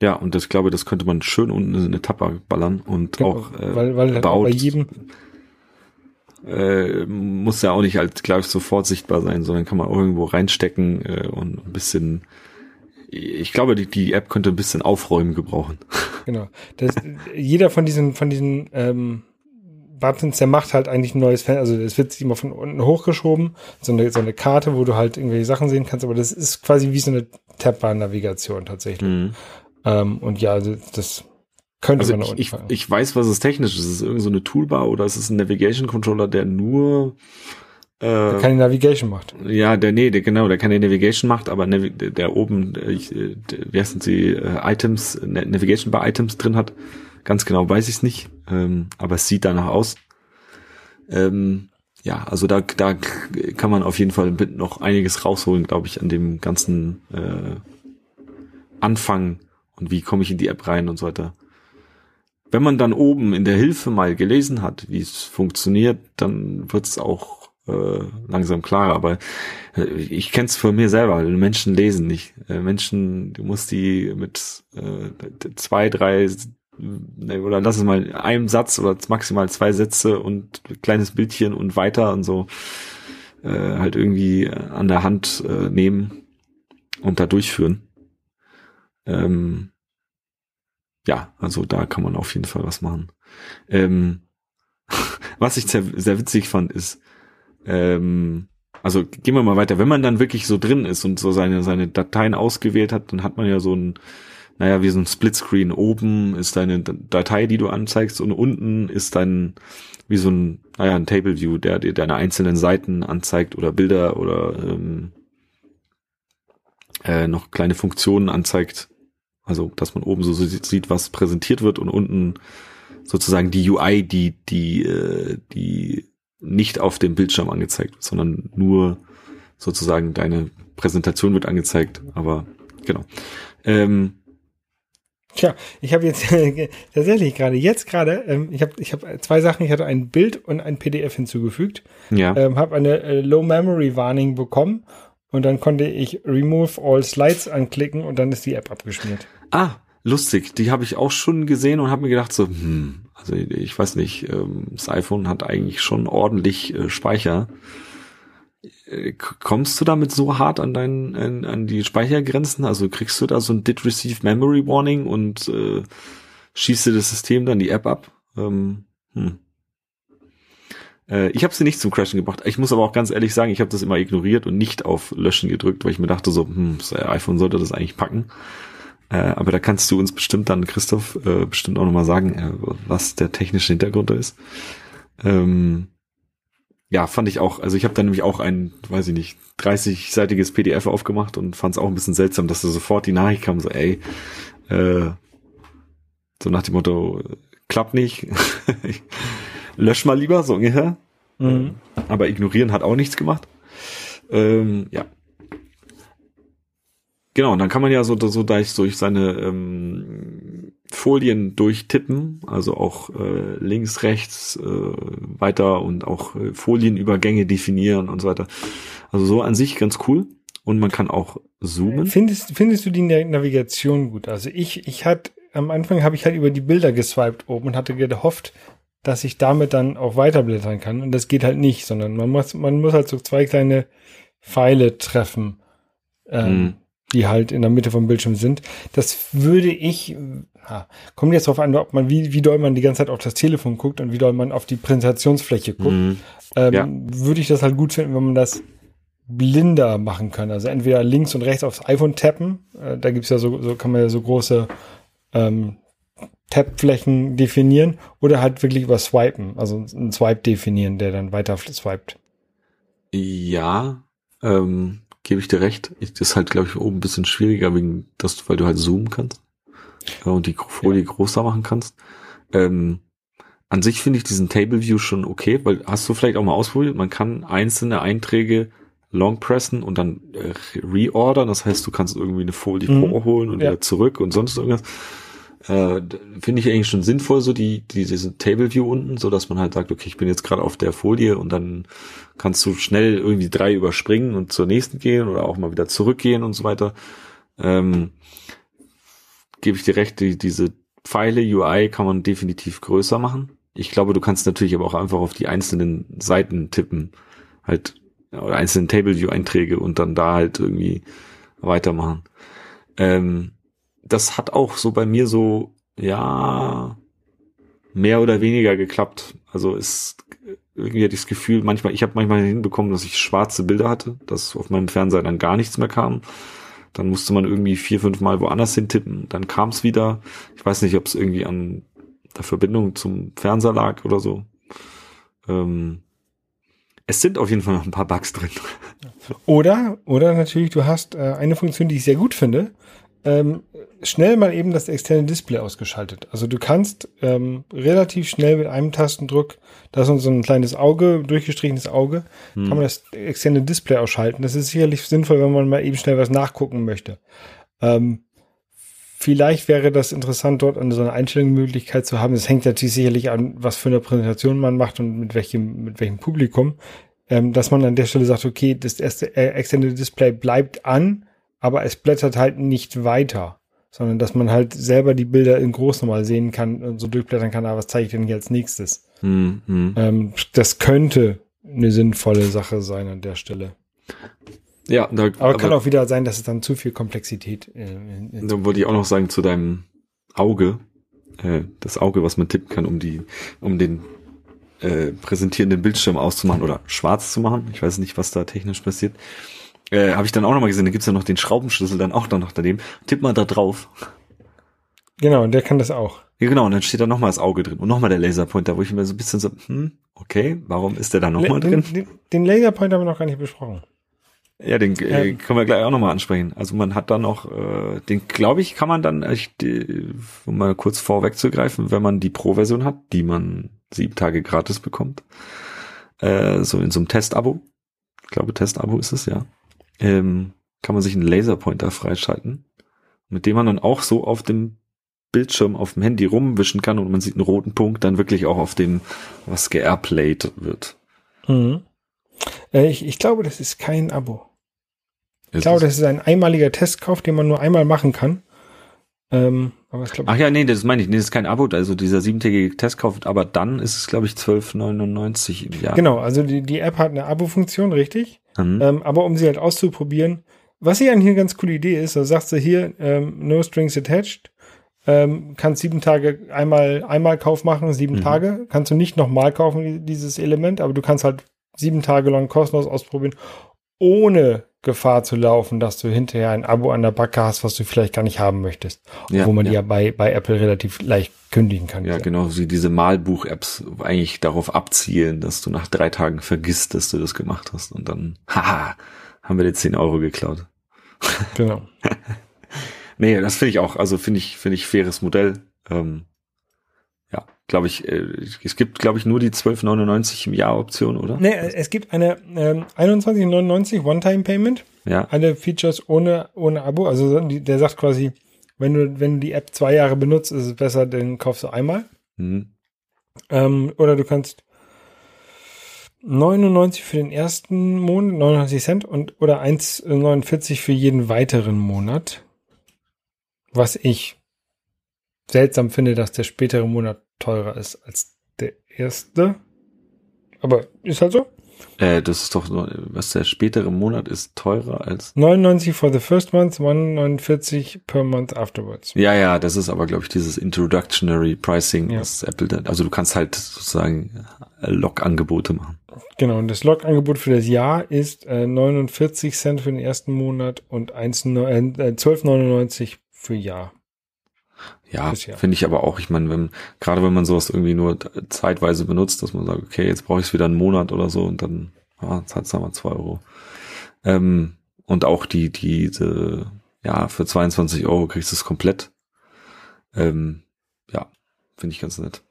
[SPEAKER 1] Ja, und das glaube, das könnte man schön unten in eine Tapper ballern und genau, auch
[SPEAKER 2] äh, weil, weil halt bei jedem
[SPEAKER 1] äh, muss ja auch nicht halt gleich sofort sichtbar sein, sondern kann man auch irgendwo reinstecken äh, und ein bisschen ich glaube, die, die App könnte ein bisschen Aufräumen gebrauchen.
[SPEAKER 2] Genau. Das, jeder von diesen, von diesen ähm, Buttons, der macht halt eigentlich ein neues Fenster. Also es wird sich immer von unten hochgeschoben, so eine, so eine Karte, wo du halt irgendwelche Sachen sehen kannst, aber das ist quasi wie so eine Tabbar-Navigation tatsächlich. Mhm. Ähm, und ja, also das Könnte
[SPEAKER 1] Also
[SPEAKER 2] man
[SPEAKER 1] ich, ich, ich weiß, was es technisch ist. Ist es irgend so eine Toolbar oder ist es ein Navigation Controller, der nur äh,
[SPEAKER 2] keine Navigation macht.
[SPEAKER 1] ja, der nee, der genau, der keine Navigation macht, aber Navi der, der oben, äh, ich, äh, der, wie heißen sie, äh, Items, Na- Navigation Bar Items drin hat. Ganz genau weiß ich es nicht, ähm, aber es sieht danach aus. Ähm, ja, also da, da kann man auf jeden Fall noch einiges rausholen, glaube ich, an dem ganzen äh, Anfang und wie komme ich in die App rein und so weiter. Wenn man dann oben in der Hilfe mal gelesen hat, wie es funktioniert, dann wird es auch äh, langsam klarer. Aber äh, ich kenne es von mir selber. Menschen lesen nicht. Äh, Menschen, du musst die mit äh, zwei, drei ne, oder lass es mal einem Satz oder maximal zwei Sätze und kleines Bildchen und weiter und so äh, halt irgendwie an der Hand äh, nehmen und da durchführen. Ähm, ja, also da kann man auf jeden Fall was machen. Ähm, was ich sehr, sehr witzig fand, ist, ähm, also gehen wir mal weiter, wenn man dann wirklich so drin ist und so seine, seine Dateien ausgewählt hat, dann hat man ja so ein, naja, wie so ein Splitscreen. Oben ist deine Datei, die du anzeigst und unten ist dein, wie so ein, naja, ein Table View, der dir deine einzelnen Seiten anzeigt oder Bilder oder ähm, äh, noch kleine Funktionen anzeigt. Also, dass man oben so sieht, was präsentiert wird und unten sozusagen die UI, die, die, äh, die nicht auf dem Bildschirm angezeigt wird, sondern nur sozusagen deine Präsentation wird angezeigt. Aber genau. Ähm,
[SPEAKER 2] Tja, ich habe jetzt tatsächlich gerade, jetzt gerade, ähm, ich habe ich hab zwei Sachen, ich hatte ein Bild und ein PDF hinzugefügt,
[SPEAKER 1] ja.
[SPEAKER 2] ähm, habe eine äh, Low Memory Warning bekommen und dann konnte ich Remove All Slides anklicken und dann ist die App abgeschmiert.
[SPEAKER 1] Ah, lustig. Die habe ich auch schon gesehen und habe mir gedacht so, hm, also ich weiß nicht, ähm, das iPhone hat eigentlich schon ordentlich äh, Speicher. Äh, Kommst du damit so hart an deinen an, an die Speichergrenzen? Also kriegst du da so ein Did Receive Memory Warning und äh, schießt dir das System dann die App ab? Ähm, hm. Äh, ich habe sie nicht zum Crashen gebracht. Ich muss aber auch ganz ehrlich sagen, ich habe das immer ignoriert und nicht auf Löschen gedrückt, weil ich mir dachte so, hm, das iPhone sollte das eigentlich packen. Äh, aber da kannst du uns bestimmt dann, Christoph, äh, bestimmt auch nochmal sagen, äh, was der technische Hintergrund da ist. Ähm, ja, fand ich auch. Also ich habe da nämlich auch ein, weiß ich nicht, 30-seitiges PDF aufgemacht und fand es auch ein bisschen seltsam, dass da sofort die Nachricht kam, so ey, äh, so nach dem Motto, klappt nicht, lösch mal lieber, so ungefähr.
[SPEAKER 2] Mhm.
[SPEAKER 1] Aber ignorieren hat auch nichts gemacht. Ähm, ja. Genau, und dann kann man ja so, so durch, durch seine ähm, Folien durchtippen, also auch äh, links, rechts äh, weiter und auch äh, Folienübergänge definieren und so weiter. Also so an sich ganz cool. Und man kann auch zoomen.
[SPEAKER 2] Findest, findest du die Na- Navigation gut? Also ich, ich hatte, am Anfang habe ich halt über die Bilder geswiped oben und hatte gehofft, dass ich damit dann auch weiterblättern kann. Und das geht halt nicht, sondern man muss, man muss halt so zwei kleine Pfeile treffen, ähm,
[SPEAKER 1] Mhm.
[SPEAKER 2] Die halt in der Mitte vom Bildschirm sind. Das würde ich, ha, kommt jetzt darauf an, ob man, wie, wie doll man die ganze Zeit auf das Telefon guckt und wie doll man auf die Präsentationsfläche guckt.
[SPEAKER 1] Mhm.
[SPEAKER 2] Ähm,
[SPEAKER 1] Ja.
[SPEAKER 2] Würde ich das halt gut finden, wenn man das blinder machen kann. Also entweder links und rechts aufs iPhone tappen. Äh, da gibt's ja so, so kann man ja so große ähm, Tab-Flächen definieren oder halt wirklich über Swipen, also einen Swipe definieren, der dann weiter swiped.
[SPEAKER 1] Ja, ähm, gebe ich dir recht. Ich, das ist halt, glaube ich, oben ein bisschen schwieriger, wegen das, weil du halt zoomen kannst äh, und die Folie größer machen kannst. Ähm, an sich finde ich diesen Table View schon okay, weil hast du vielleicht auch mal ausprobiert, man kann einzelne Einträge long pressen und dann äh, reordern. Das heißt, du kannst irgendwie eine Folie
[SPEAKER 2] Mhm.
[SPEAKER 1] vorholen und
[SPEAKER 2] Ja.
[SPEAKER 1] wieder zurück und sonst irgendwas. Äh, finde ich eigentlich schon sinnvoll, so die, die diese Table View unten, so dass man halt sagt, okay, ich bin jetzt gerade auf der Folie und dann kannst du schnell irgendwie drei überspringen und zur nächsten gehen oder auch mal wieder zurückgehen und so weiter. Ähm, Gebe ich dir recht, die, diese Pfeile UI kann man definitiv größer machen. Ich glaube, du kannst natürlich aber auch einfach auf die einzelnen Seiten tippen, halt oder einzelnen Table View Einträge und dann da halt irgendwie weitermachen. Ähm, das hat auch so bei mir so ja mehr oder weniger geklappt. Also ist irgendwie hatte ich das Gefühl, manchmal, ich habe manchmal hinbekommen, dass ich schwarze Bilder hatte, dass auf meinem Fernseher dann gar nichts mehr kam. Dann musste man irgendwie vier, fünf Mal woanders hin tippen. Dann kam es wieder. Ich weiß nicht, ob es irgendwie an der Verbindung zum Fernseher lag oder so. Ähm, es sind auf jeden Fall noch ein paar Bugs drin.
[SPEAKER 2] Oder, oder natürlich, du hast äh, eine Funktion, die ich sehr gut finde. Ähm, schnell mal eben das externe Display ausgeschaltet. Also du kannst ähm, relativ schnell mit einem Tastendruck, da ist so ein kleines Auge, durchgestrichenes Auge, hm. kann man das externe Display ausschalten. Das ist sicherlich sinnvoll, wenn man mal eben schnell was nachgucken möchte. Ähm, vielleicht wäre das interessant, dort eine so eine Einstellungsmöglichkeit zu haben. Es hängt natürlich sicherlich an, was für eine Präsentation man macht und mit welchem, mit welchem Publikum. Ähm, dass man an der Stelle sagt, okay, das erste äh, externe Display bleibt an, aber es blättert halt nicht weiter, sondern dass man halt selber die Bilder in groß nochmal sehen kann und so durchblättern kann, aber ah, was zeige ich denn hier als nächstes? Hm, hm. Ähm, das könnte eine sinnvolle Sache sein an der Stelle. Ja, da, aber, aber kann auch wieder sein, dass es dann zu viel Komplexität.
[SPEAKER 1] Äh, da wollte ich auch noch sagen zu deinem Auge, äh, das Auge, was man tippen kann, um die, um den äh, präsentierenden Bildschirm auszumachen oder schwarz zu machen. Ich weiß nicht, was da technisch passiert. Äh, Habe ich dann auch noch mal gesehen, da gibt's ja noch den Schraubenschlüssel dann auch noch daneben. Tipp mal da drauf.
[SPEAKER 2] Genau, und der kann das auch.
[SPEAKER 1] Ja, genau, und dann steht da nochmal das Auge drin und nochmal der Laserpointer, wo ich mir so ein bisschen so, hm, okay, warum ist der da nochmal drin?
[SPEAKER 2] Den, den Laserpointer haben wir noch gar nicht besprochen.
[SPEAKER 1] Ja, den äh, können wir gleich auch nochmal ansprechen. Also man hat dann noch, äh, den glaube ich, kann man dann, ich, die, um mal kurz vorwegzugreifen, wenn man die Pro-Version hat, die man sieben Tage gratis bekommt, äh, so in so einem Testabo, ich glaube Testabo ist es, ja, ähm, kann man sich einen Laserpointer freischalten, mit dem man dann auch so auf dem Bildschirm auf dem Handy rumwischen kann und man sieht einen roten Punkt dann wirklich auch auf dem, was geairplayed wird.
[SPEAKER 2] Mhm. Äh, ich, ich glaube, das ist kein Abo. Ich glaube, das ist ein einmaliger Testkauf, den man nur einmal machen kann.
[SPEAKER 1] Ähm, aber ich glaube. Ach ja, nee, das meine ich. Nee, das ist kein Abo, also dieser siebentägige Testkauf, aber dann ist es, glaube ich, 12,99 im Jahr.
[SPEAKER 2] Genau, also die, die App hat eine Abo-Funktion, richtig. Mhm. Ähm, aber um sie halt auszuprobieren, was hier eigentlich eine ganz coole Idee ist, da sagst du hier, ähm, no strings attached, ähm, kannst sieben Tage einmal, einmal Kauf machen, sieben mhm. Tage, kannst du nicht nochmal kaufen, dieses Element, aber du kannst halt sieben Tage lang kostenlos ausprobieren, ohne Gefahr zu laufen, dass du hinterher ein Abo an der Backe hast, was du vielleicht gar nicht haben möchtest. Ja, wo man ja. die ja bei, bei Apple relativ leicht kündigen kann.
[SPEAKER 1] Ja, genau, wie diese Malbuch-Apps eigentlich darauf abzielen, dass du nach drei Tagen vergisst, dass du das gemacht hast und dann, haha, haben wir dir zehn Euro geklaut. Genau. nee, das finde ich auch, also finde ich, finde ich faires Modell. Ähm, glaube ich, äh, es gibt, glaube ich, nur die 12,99 im Jahr Option, oder?
[SPEAKER 2] Nee, es gibt eine ähm, 21,99 One-Time-Payment. Ja. Alle Features ohne, ohne Abo. Also der sagt quasi, wenn du, wenn du die App zwei Jahre benutzt, ist es besser, dann kaufst du einmal. Mhm. Ähm, oder du kannst 99 für den ersten Monat, 99 Cent und oder 1,49 für jeden weiteren Monat. Was ich seltsam finde, dass der spätere Monat teurer ist als der erste. Aber ist halt so.
[SPEAKER 1] Äh, das ist doch, was der spätere Monat ist, teurer als.
[SPEAKER 2] 99 for the first month, 149 per month afterwards.
[SPEAKER 1] Ja, ja, das ist aber, glaube ich, dieses Introductionary Pricing, ja. was Apple dann, also du kannst halt sozusagen äh, Log-Angebote machen.
[SPEAKER 2] Genau, und das Log-Angebot für das Jahr ist äh, 49 Cent für den ersten Monat und 1, äh, 12,99 für Jahr.
[SPEAKER 1] Ja, finde ich aber auch. Ich meine, wenn gerade wenn man sowas irgendwie nur zeitweise benutzt, dass man sagt, okay, jetzt brauche ich es wieder einen Monat oder so und dann ja, zahlst du mal zwei Euro. Ähm, und auch die diese ja für 22 Euro kriegst du es komplett. Ähm, ja, finde ich ganz nett.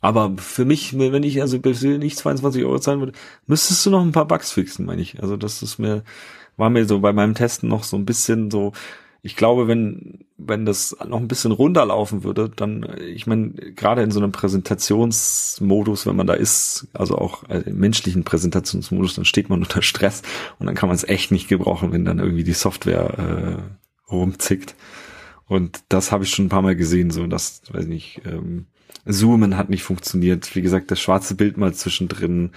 [SPEAKER 1] Aber für mich, wenn ich also nicht 22 Euro zahlen würde, müsstest du noch ein paar Bugs fixen, meine ich. Also das ist mir war mir so bei meinem Testen noch so ein bisschen so ich glaube, wenn, wenn das noch ein bisschen runterlaufen würde, dann, ich meine, gerade in so einem Präsentationsmodus, wenn man da ist, also auch im menschlichen Präsentationsmodus, dann steht man unter Stress und dann kann man es echt nicht gebrauchen, wenn dann irgendwie die Software äh, rumzickt. Und das habe ich schon ein paar Mal gesehen, so dass, weiß nicht, ähm, Zoomen hat nicht funktioniert. Wie gesagt, das schwarze Bild mal zwischendrin.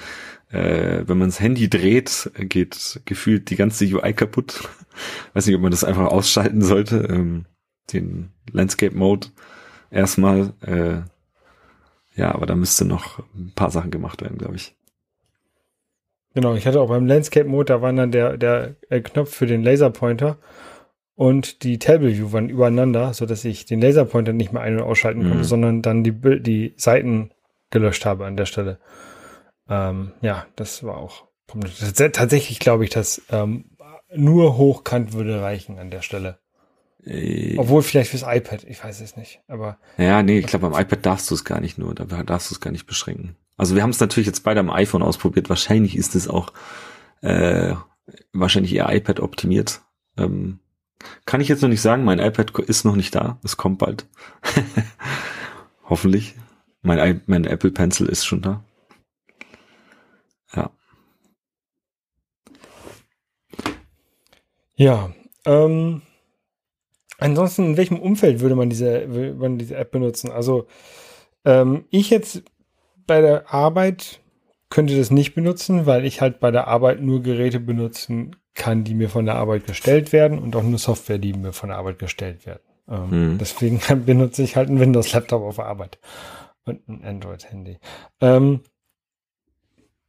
[SPEAKER 1] Äh, wenn man das Handy dreht, geht gefühlt die ganze UI kaputt. Weiß nicht, ob man das einfach ausschalten sollte. Ähm, den Landscape Mode erstmal. Äh, ja, aber da müsste noch ein paar Sachen gemacht werden, glaube ich.
[SPEAKER 2] Genau, ich hatte auch beim Landscape Mode, da war dann der, der äh, Knopf für den Laserpointer. und die Table View waren übereinander, so dass ich den Laserpointer nicht mehr ein- und ausschalten konnte,
[SPEAKER 1] Mhm.
[SPEAKER 2] sondern dann die, die Seiten gelöscht habe an der Stelle. Ähm, ja, das war auch Tatsächlich glaube ich, dass ähm, nur hochkant würde reichen an der Stelle.
[SPEAKER 1] Äh,
[SPEAKER 2] Obwohl vielleicht fürs iPad, ich weiß es nicht. Aber
[SPEAKER 1] Ja, nee, ich glaube, beim iPad darfst du es gar nicht nur, da darfst du es gar nicht beschränken. Also wir haben es natürlich jetzt beide am iPhone ausprobiert. Wahrscheinlich ist es auch äh, wahrscheinlich eher iPad optimiert. Ähm, kann ich jetzt noch nicht sagen, mein iPad ist noch nicht da. Es kommt bald. Hoffentlich. Mein, mein Apple Pencil ist schon da. Ja,
[SPEAKER 2] ähm, ansonsten, in welchem Umfeld würde man diese, würde man diese App benutzen? Also, ähm, ich jetzt bei der Arbeit könnte das nicht benutzen, weil ich halt bei der Arbeit nur Geräte benutzen kann, die mir von der Arbeit gestellt werden und auch nur Software, die mir von der Arbeit gestellt werden. Ähm,
[SPEAKER 1] Mhm.
[SPEAKER 2] Deswegen benutze ich halt einen Windows-Laptop auf Arbeit und ein Android-Handy. Ähm,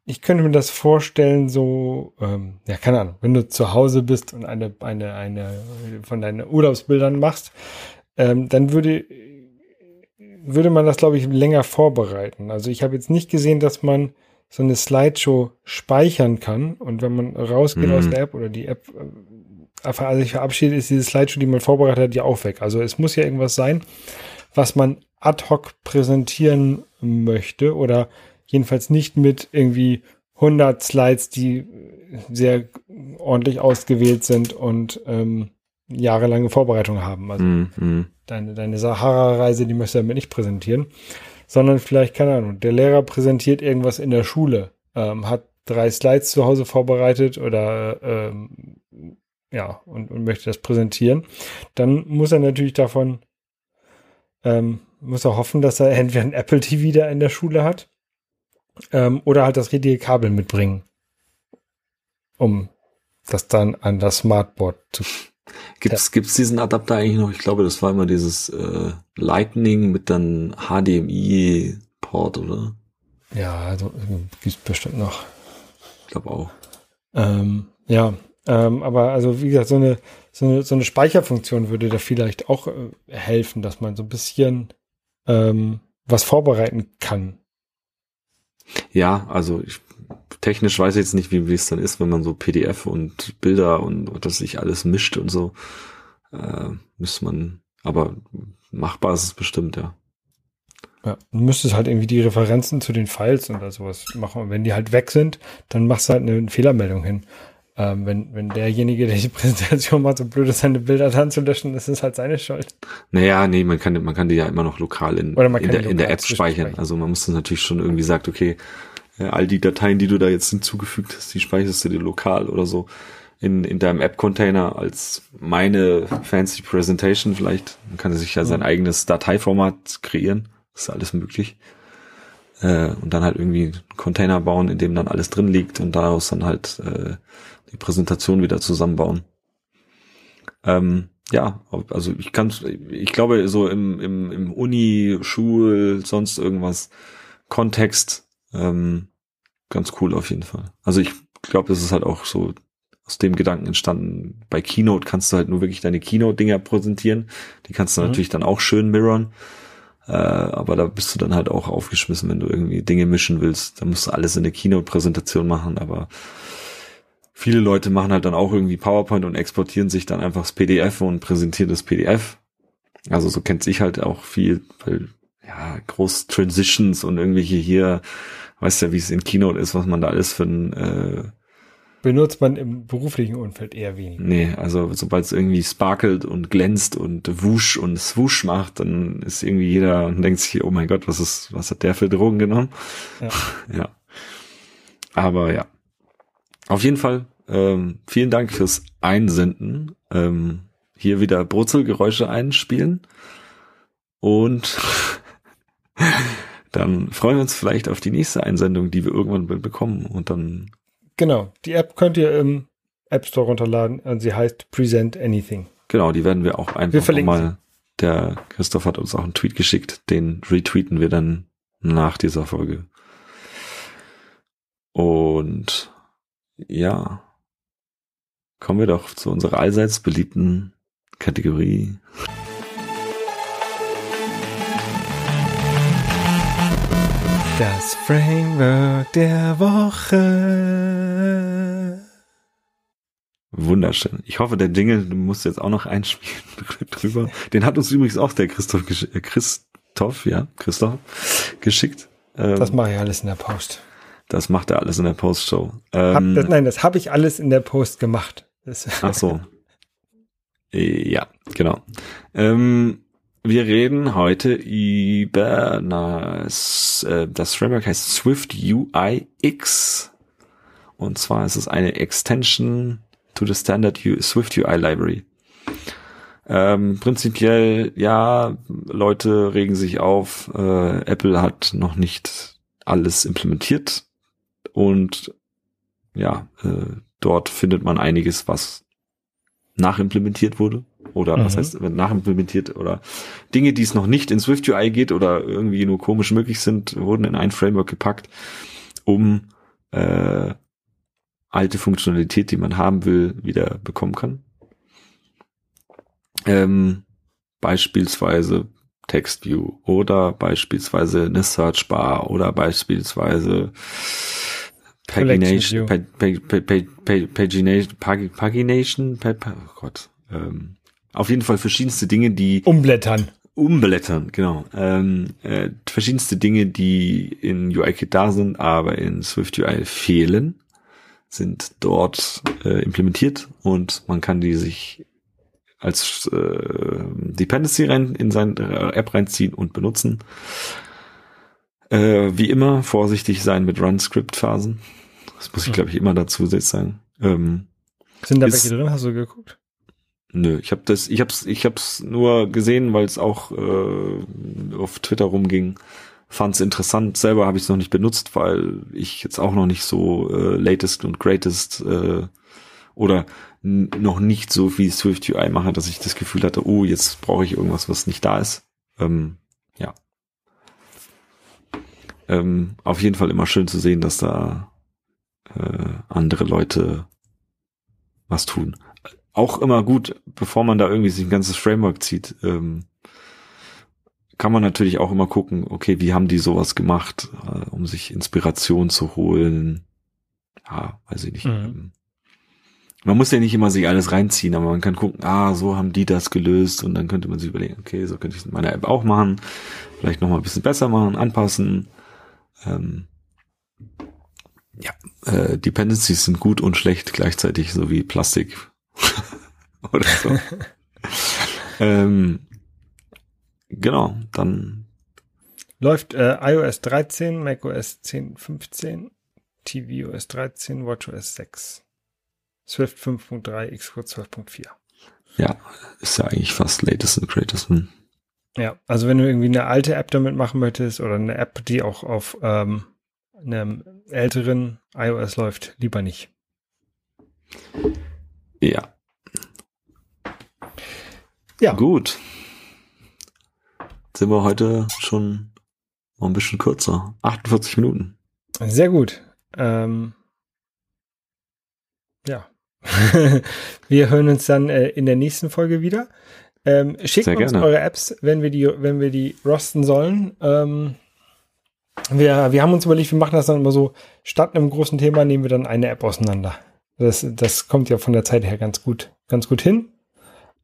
[SPEAKER 2] ich könnte mir das vorstellen, so, ähm, ja, keine Ahnung, wenn du zu Hause bist und eine, eine, eine von deinen Urlaubsbildern machst, ähm, dann würde, würde man das, glaube ich, länger vorbereiten. Also ich habe jetzt nicht gesehen, dass man so eine Slideshow speichern kann und wenn man rausgeht
[SPEAKER 1] Mhm.
[SPEAKER 2] aus der App oder die App äh, also sich verabschiedet, ist diese Slideshow, die man vorbereitet hat, ja auch weg. Also es muss ja irgendwas sein, was man ad hoc präsentieren möchte oder jedenfalls nicht mit irgendwie 100 Slides, die sehr ordentlich ausgewählt sind und ähm, jahrelange Vorbereitung haben. Also
[SPEAKER 1] Mm, mm.
[SPEAKER 2] deine, deine Sahara-Reise, die möchtest du damit nicht präsentieren, sondern vielleicht, keine Ahnung, der Lehrer präsentiert irgendwas in der Schule, ähm, hat drei Slides zu Hause vorbereitet oder ähm, ja, und, und möchte das präsentieren, dann muss er natürlich davon, ähm, muss er hoffen, dass er entweder ein Apple TV da in der Schule hat ähm, oder halt das richtige Kabel mitbringen, um das dann an das Smartboard zu
[SPEAKER 1] Gibt's, gibt's diesen Adapter eigentlich noch? Ich glaube, das war immer dieses äh, Lightning mit dann HDMI-Port, oder?
[SPEAKER 2] Ja, also gibt bestimmt noch.
[SPEAKER 1] Ich glaube auch.
[SPEAKER 2] Ähm, ja, ähm, aber also wie gesagt, so eine, so eine, so eine Speicherfunktion würde da vielleicht auch äh, helfen, dass man so ein bisschen ähm, was vorbereiten kann.
[SPEAKER 1] Ja, also ich, technisch weiß ich jetzt nicht, wie wie es dann ist, wenn man so PDF und Bilder und was das sich alles mischt und so. Äh, müsste man, aber machbar ist es bestimmt, ja.
[SPEAKER 2] Ja, du müsstest halt irgendwie die Referenzen zu den Files oder sowas machen. Und wenn die halt weg sind, dann machst du halt eine Fehlermeldung hin. Ähm, wenn, wenn derjenige, der die Präsentation macht, so blöd ist, seine Bilder dann zu löschen, das ist halt seine Schuld.
[SPEAKER 1] Naja, nee, man kann, man kann die ja immer noch lokal in, in, der,
[SPEAKER 2] die
[SPEAKER 1] in der
[SPEAKER 2] lokal
[SPEAKER 1] App speichern. Also man muss dann natürlich schon irgendwie sagt, okay, äh, all die Dateien, die du da jetzt hinzugefügt hast, die speicherst du dir lokal oder so in, in deinem App-Container als meine fancy Presentation vielleicht. Man kann sich ja sein eigenes Dateiformat kreieren. Das ist alles möglich. Äh, und dann halt irgendwie einen Container bauen, in dem dann alles drin liegt und daraus dann halt äh, die Präsentation wieder zusammenbauen. Ähm, ja, also ich kann, ich glaube, so im, im, im Uni, Schul, sonst irgendwas Kontext, ähm, ganz cool auf jeden Fall. Also ich glaube, das ist halt auch so aus dem Gedanken entstanden. Bei Keynote kannst du halt nur wirklich deine Keynote-Dinger präsentieren. Die kannst du
[SPEAKER 2] Mhm.
[SPEAKER 1] natürlich dann auch schön mirrorn. Äh, aber da bist du dann halt auch aufgeschmissen, wenn du irgendwie Dinge mischen willst. Da musst du alles in der Keynote-Präsentation machen, aber viele Leute machen halt dann auch irgendwie PowerPoint und exportieren sich dann einfach das PDF und präsentieren das PDF. Also so kennt sich halt auch viel, weil ja, groß Transitions und irgendwelche hier, weißt ja, wie es in Keynote ist, was man da alles für ein, äh,
[SPEAKER 2] Benutzt man im beruflichen Umfeld eher weniger.
[SPEAKER 1] nee, also sobald es irgendwie sparkelt und glänzt und wusch und swoosh macht, dann ist irgendwie jeder und denkt sich, oh mein Gott, was ist, was hat der für Drogen genommen?
[SPEAKER 2] Ja.
[SPEAKER 1] ja. Aber ja. Auf jeden Fall, ähm, vielen Dank fürs Einsenden. Ähm, hier wieder Brutzelgeräusche einspielen. Und dann freuen wir uns vielleicht auf die nächste Einsendung, die wir irgendwann be- bekommen. Und dann,
[SPEAKER 2] Genau, die App könnt ihr im App Store runterladen und sie heißt Present Anything.
[SPEAKER 1] genau, die werden wir auch
[SPEAKER 2] Wir
[SPEAKER 1] einfach
[SPEAKER 2] verlinken
[SPEAKER 1] mal. Der Christoph hat uns auch einen Tweet geschickt, den retweeten wir dann nach dieser Folge. Und ja, kommen wir doch zu unserer allseits beliebten Kategorie.
[SPEAKER 2] Das Framework der Woche.
[SPEAKER 1] Wunderschön. Ich hoffe, der Jingle, du musst jetzt auch noch einspielen drüber. Den hat uns übrigens auch der Christoph, äh, Christoph, ja, Christoph geschickt.
[SPEAKER 2] Ähm, das mache ich alles in der Post.
[SPEAKER 1] Das macht er alles in der Post-Show.
[SPEAKER 2] Ähm, das, nein, das habe ich alles in der Post gemacht.
[SPEAKER 1] Das ach so. ja, genau. Ähm, wir reden heute über na, das, äh, das Framework heißt Swift UI X. Und zwar ist es eine Extension to the Standard U Swift UI Library. Ähm, prinzipiell, ja, Leute regen sich auf. Äh, Apple hat noch nicht alles implementiert und ja, äh, dort findet man einiges, was nachimplementiert wurde oder mhm. was heißt nachimplementiert oder Dinge, die es noch nicht in Swift UI geht oder irgendwie nur komisch möglich sind, wurden in ein Framework gepackt, um äh, alte Funktionalität, die man haben will, wieder bekommen kann. Ähm, beispielsweise TextView oder beispielsweise eine Search Bar oder beispielsweise Pagination, Pagination, Pagination, oh Gott, ähm, auf jeden Fall verschiedenste Dinge, die
[SPEAKER 2] umblättern.
[SPEAKER 1] Umblättern, genau. Ähm, äh, verschiedenste Dinge, die in UIKit da sind, aber in SwiftUI fehlen sind dort äh, implementiert und man kann die sich als äh, Dependency rein in seine App reinziehen und benutzen. Äh, wie immer vorsichtig sein mit Run-Script-Phasen. Das muss ich, glaube ich, immer dazu sagen. Ähm,
[SPEAKER 2] Sind da welche drin? Hast du geguckt?
[SPEAKER 1] Nö, ich habe das, ich hab's, ich hab's nur gesehen, weil es auch äh, auf Twitter rumging fand es interessant. Selber habe ich es noch nicht benutzt, weil ich jetzt auch noch nicht so äh, latest und greatest äh, oder noch nicht so wie Swift UI mache, dass ich das Gefühl hatte, oh, jetzt brauche ich irgendwas, was nicht da ist. Ähm, ja. Ähm, auf jeden Fall immer schön zu sehen, dass da äh, andere Leute was tun. Auch immer gut, bevor man da irgendwie sich ein ganzes Framework zieht. Ähm, kann man natürlich auch immer gucken, okay, wie haben die sowas gemacht, äh, um sich Inspiration zu holen. Ja, weiß ich nicht. Mhm. Ähm, man muss ja nicht immer sich alles reinziehen, aber man kann gucken, ah, so haben die das gelöst und dann könnte man sich überlegen, okay, so könnte ich es in meiner App auch machen, vielleicht nochmal ein bisschen besser machen, anpassen. Ähm, ja, äh, Dependencies sind gut und schlecht gleichzeitig, so wie Plastik oder so. ähm, Genau, dann.
[SPEAKER 2] Läuft äh, iOS 13, macOS 10, 15, tvOS 13, watchOS 6, Swift 5.3, Xcode 12.4.
[SPEAKER 1] Ja, ist ja eigentlich fast latest and greatest. Hm.
[SPEAKER 2] Ja, also wenn du irgendwie eine alte App damit machen möchtest oder eine App, die auch auf ähm, einem älteren iOS läuft, lieber nicht.
[SPEAKER 1] Ja. Ja. Gut sind wir heute schon noch ein bisschen kürzer. 48 Minuten.
[SPEAKER 2] Sehr gut. Ähm, ja. wir hören uns dann äh, in der nächsten Folge wieder. Ähm, schickt Sehr uns gerne. eure Apps, wenn wir die, wenn wir die rosten sollen. Ähm, wir, wir haben uns überlegt, wir machen das dann immer so, statt einem großen Thema nehmen wir dann eine App auseinander. Das, das kommt ja von der Zeit her ganz gut, ganz gut hin.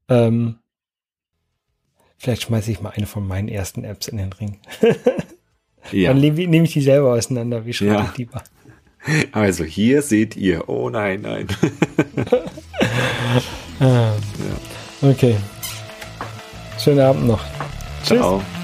[SPEAKER 2] Ähm, Vielleicht schmeiße ich mal eine von meinen ersten Apps in den Ring. ja. Dann nehme nehm ich die selber auseinander. Wie schreibe ja. ich die mal?
[SPEAKER 1] Also hier seht ihr. Oh nein, nein.
[SPEAKER 2] ah. ja. Okay. Schönen Abend noch.
[SPEAKER 1] Ciao. Tschüss.